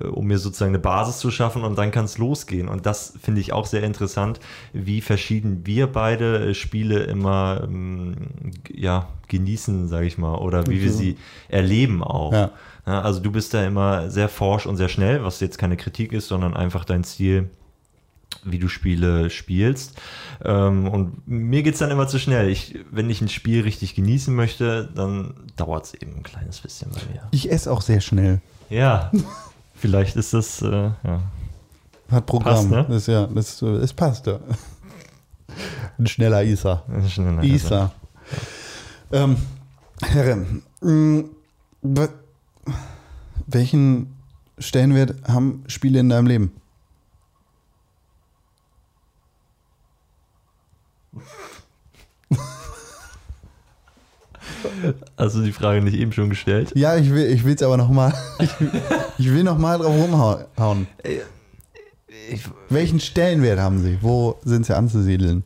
um mir sozusagen eine Basis zu schaffen und dann kann es losgehen. Und das finde ich auch sehr interessant, wie verschieden wir beide äh, Spiele immer ähm, ja, genießen, sage ich mal, oder wie wir sie erleben auch. Ja. Also du bist da immer sehr forsch und sehr schnell, was jetzt keine Kritik ist, sondern einfach dein Stil, wie du Spiele spielst. Ähm, und mir geht es dann immer zu schnell. Ich, wenn ich ein Spiel richtig genießen möchte, dann dauert es eben ein kleines bisschen bei mir. Ich esse auch sehr schnell. Ja, [laughs] vielleicht ist das, äh, ja. Hat Programm. Passt, ne? Das ist ja, das, es passt ja. Ein schneller Isa. das schon eine Isa. Ähm, Herre, mh, wa- welchen Stellenwert haben Spiele in deinem Leben? Also die Frage nicht eben schon gestellt. Ja, ich will ich es aber nochmal. [laughs] Ich, ich will nochmal drauf rumhauen. Ich, Welchen Stellenwert haben sie? Wo sind sie anzusiedeln?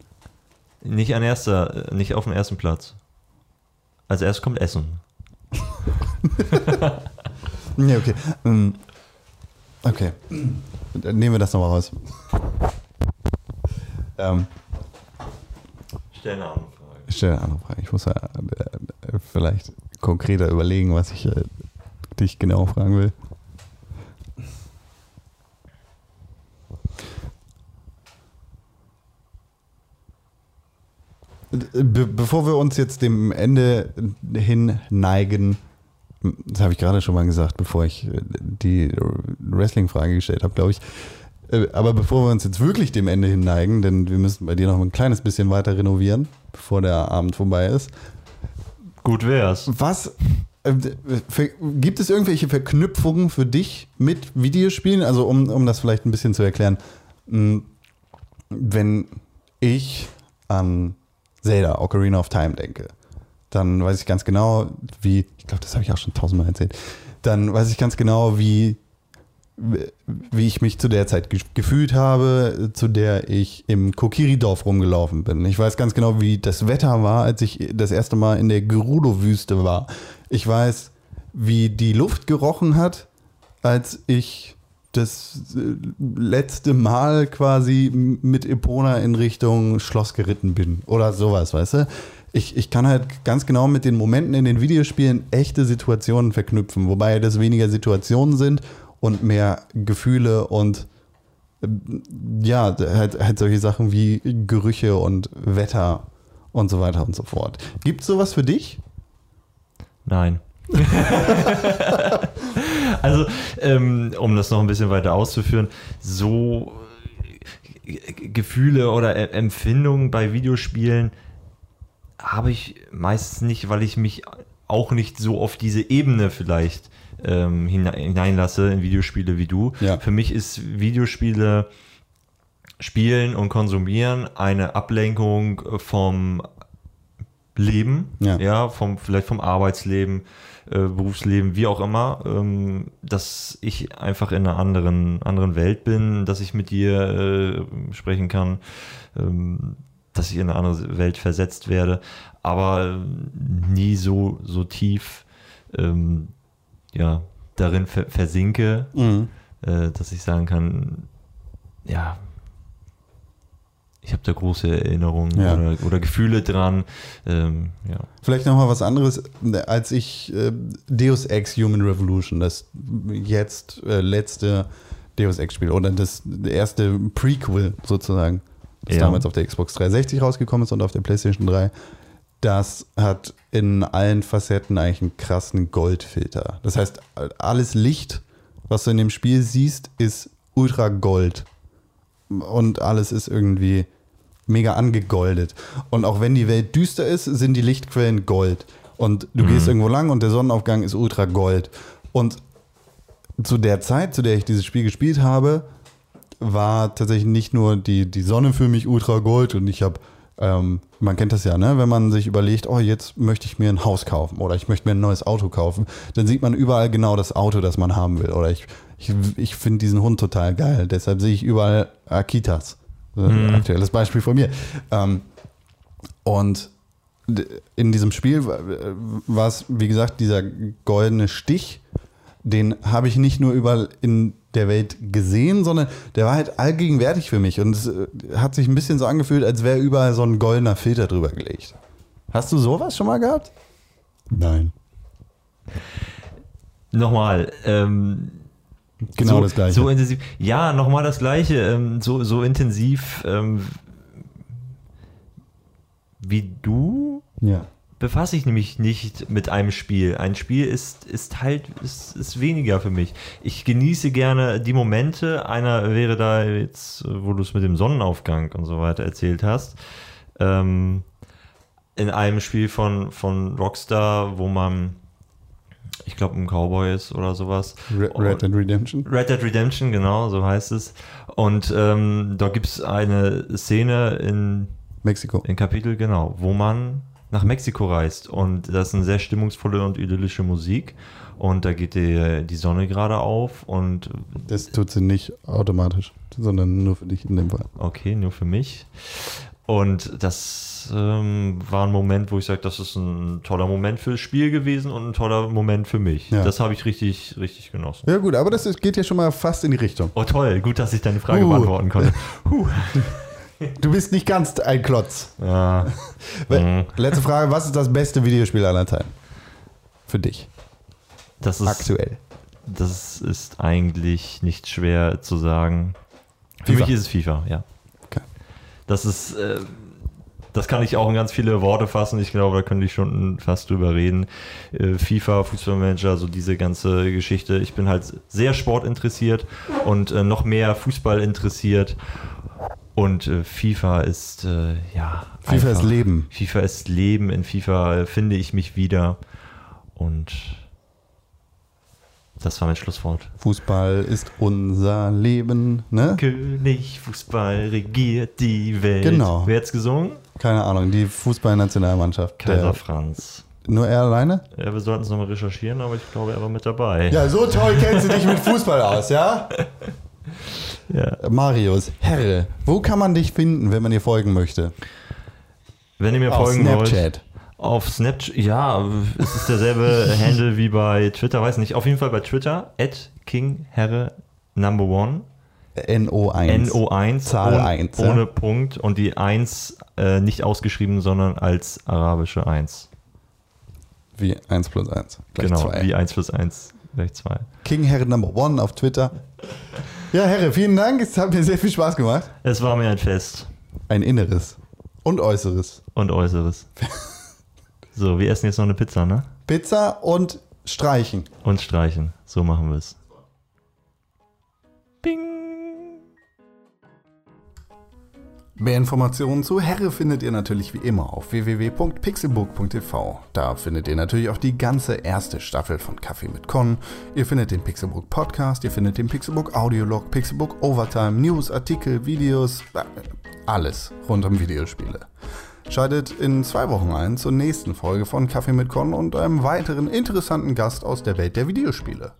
nicht an erster, nicht auf dem ersten Platz. Als erstes kommt Essen. [laughs] Ja, okay. Ähm, Okay. Dann nehmen wir das nochmal raus. Ähm, Ich stelle eine andere Frage. Ich muss ja äh, vielleicht konkreter überlegen, was ich äh, dich genau fragen will. Be bevor wir uns jetzt dem Ende hin neigen, das habe ich gerade schon mal gesagt, bevor ich äh, die Wrestling-Frage gestellt habe, glaube ich. Äh, Aber bevor wir uns jetzt wirklich dem Ende hin neigen, denn wir müssen bei dir noch ein kleines bisschen weiter renovieren, bevor der Abend vorbei ist. Gut wär's. Was äh, gibt es irgendwelche Verknüpfungen für dich mit Videospielen? Also um, um das vielleicht ein bisschen zu erklären, mh, wenn ich an Zelda, Ocarina of Time denke, dann weiß ich ganz genau, wie, ich glaube, das habe ich auch schon tausendmal erzählt, dann weiß ich ganz genau, wie, wie ich mich zu der Zeit ge- gefühlt habe, zu der ich im Kokiri-Dorf rumgelaufen bin. Ich weiß ganz genau, wie das Wetter war, als ich das erste Mal in der Gerudo-Wüste war. Ich weiß, wie die Luft gerochen hat, als ich das äh, letzte Mal quasi mit Epona in Richtung Schloss geritten bin oder sowas, weißt du? Ich, ich kann halt ganz genau mit den Momenten in den Videospielen echte Situationen verknüpfen, wobei das weniger Situationen sind und mehr Gefühle und äh, ja, halt, halt solche Sachen wie Gerüche und Wetter und so weiter und so fort. Gibt es sowas für dich? Nein. [laughs] also, ähm, um das noch ein bisschen weiter auszuführen, so äh, Gefühle oder E- Empfindungen bei Videospielen habe ich meistens nicht, weil ich mich auch nicht so auf diese Ebene vielleicht ähm, hine- hineinlasse in Videospiele wie du. Ja. Für mich ist Videospiele spielen und konsumieren eine Ablenkung vom Leben, Ja. ja, vom, vielleicht vom Arbeitsleben, äh, Berufsleben, wie auch immer, ähm, dass ich einfach in einer anderen, anderen Welt bin, dass ich mit dir äh, sprechen kann, ähm, dass ich in eine andere Welt versetzt werde, aber nie so, so tief ähm, ja, darin ver versinke, Mhm. äh, dass ich sagen kann, ja, ich habe da große Erinnerungen Ja. oder, oder Gefühle dran. Ähm, ja. Vielleicht nochmal was anderes, als ich äh, Deus Ex Human Revolution, das jetzt äh, letzte Deus Ex Spiel oder das erste Prequel sozusagen, das Ja. damals auf der Xbox 360 rausgekommen ist und auf der PlayStation 3, das hat in allen Facetten eigentlich einen krassen Goldfilter. Das heißt, alles Licht, was du in dem Spiel siehst, ist ultra gold. Und alles ist irgendwie mega angegoldet. Und auch wenn die Welt düster ist, sind die Lichtquellen gold. Und du gehst irgendwo lang und der Sonnenaufgang ist ultra gold. Und zu der Zeit, zu der ich dieses Spiel gespielt habe, war tatsächlich nicht nur die, die Sonne für mich ultra gold und ich habe, ähm, man kennt das ja, ne? wenn man sich überlegt, oh, jetzt möchte ich mir ein Haus kaufen oder ich möchte mir ein neues Auto kaufen, dann sieht man überall genau das Auto, das man haben will. Oder ich, ich, ich finde diesen Hund total geil, deshalb sehe ich überall Akitas. Äh, Aktuelles Beispiel von mir. Ähm, und in diesem Spiel war- war es, wie gesagt, dieser goldene Stich, den habe ich nicht nur überall in der Welt gesehen, sondern der war halt allgegenwärtig für mich. Und es äh, hat sich ein bisschen so angefühlt, als wäre überall so ein goldener Filter drüber gelegt. Hast du sowas schon mal gehabt? Nein. Nochmal, ähm, Genau so, das gleiche. So intensiv. Ja, nochmal das gleiche. Ähm, so, so intensiv ähm, wie du ja. Befasse ich nämlich nicht mit einem Spiel. Ein Spiel ist, ist halt ist, ist weniger für mich. Ich genieße gerne die Momente. Einer wäre da jetzt, wo du es mit dem Sonnenaufgang und so weiter erzählt hast. Ähm, in einem Spiel von, von Rockstar, wo man, ich glaube, ein Cowboy ist oder sowas. Red, Red Dead Redemption. Red Dead Redemption, genau, so heißt es. Und ähm, da gibt es eine Szene in, Mexiko. in Kapitel, genau, wo man nach Mexiko reist. Und das ist eine sehr stimmungsvolle und idyllische Musik. Und da geht die, die Sonne gerade auf und Das tut sie nicht automatisch, sondern nur für dich in dem Fall. okay, nur für mich. Und das ähm, war ein Moment, wo ich sage, das ist ein toller Moment fürs Spiel gewesen und ein toller Moment für mich. Ja. Das habe ich richtig, richtig genossen. Ja gut, aber das geht ja schon mal fast in die Richtung. Oh toll, gut, dass ich deine Frage Uh. beantworten konnte. [laughs] Du bist nicht ganz ein Klotz. Ja. [laughs] Mhm. Letzte Frage, was ist das beste Videospiel aller Zeiten? Für dich, Das ist, aktuell. das ist eigentlich nicht schwer zu sagen. Für FIFA. mich ist es FIFA, ja. Okay. Das ist, äh, das kann ich auch in ganz viele Worte fassen. Ich glaube, da könnte ich schon fast drüber reden. Äh, FIFA, Fußballmanager, so diese ganze Geschichte. Ich bin halt sehr sportinteressiert und äh, noch mehr Fußball interessiert. Und äh, FIFA ist, äh, ja. FIFA ist einfach- Leben. FIFA ist Leben. In FIFA äh, finde ich mich wieder. Und das war mein Schlusswort. Fußball ist unser Leben, ne? König Fußball regiert die Welt. Genau. Wer hat's gesungen? Keine Ahnung, die Fußballnationalmannschaft. Kaiser Der, Franz. nur er alleine? Ja, wir sollten es nochmal recherchieren, aber ich glaube, er war mit dabei. Ja, so toll kennst du dich mit Fußball aus, ja? [laughs] Ja. Marius, Herre, wo kann man dich finden, wenn man dir folgen möchte? Wenn ihr mir Auf folgen wollt. Snapchat. Auf Snapchat, ja, es ist derselbe [laughs] Handle wie bei Twitter, weiß nicht. Auf jeden Fall bei Twitter, at KingHerre Number One. NO1. NO1. Zahl ohne, 1, ja? Ohne Punkt und die 1 äh, nicht ausgeschrieben, sondern als arabische 1. Wie 1 plus 1. Gleich genau, 2. wie 1 plus 1 gleich 2. King Herre Number One auf Twitter. Ja, Herre, vielen Dank. Es hat mir sehr viel Spaß gemacht. Es war mir ein Fest. Ein Inneres und Äußeres. Und Äußeres. [laughs] so, wir essen jetzt noch eine Pizza, ne? Pizza und Streichen. Und streichen. So machen wir es. Bing! Mehr Informationen zu Herre findet ihr natürlich wie immer auf www.pixelburg.tv. Da findet ihr natürlich auch die ganze erste Staffel von Kaffee mit Con. Ihr findet den Pixelburg Podcast, ihr findet den Pixelburg Audiolog, Pixelburg Overtime, News, Artikel, Videos, äh, alles rund um Videospiele. Schaltet in zwei Wochen ein zur nächsten Folge von Kaffee mit Con und einem weiteren interessanten Gast aus der Welt der Videospiele.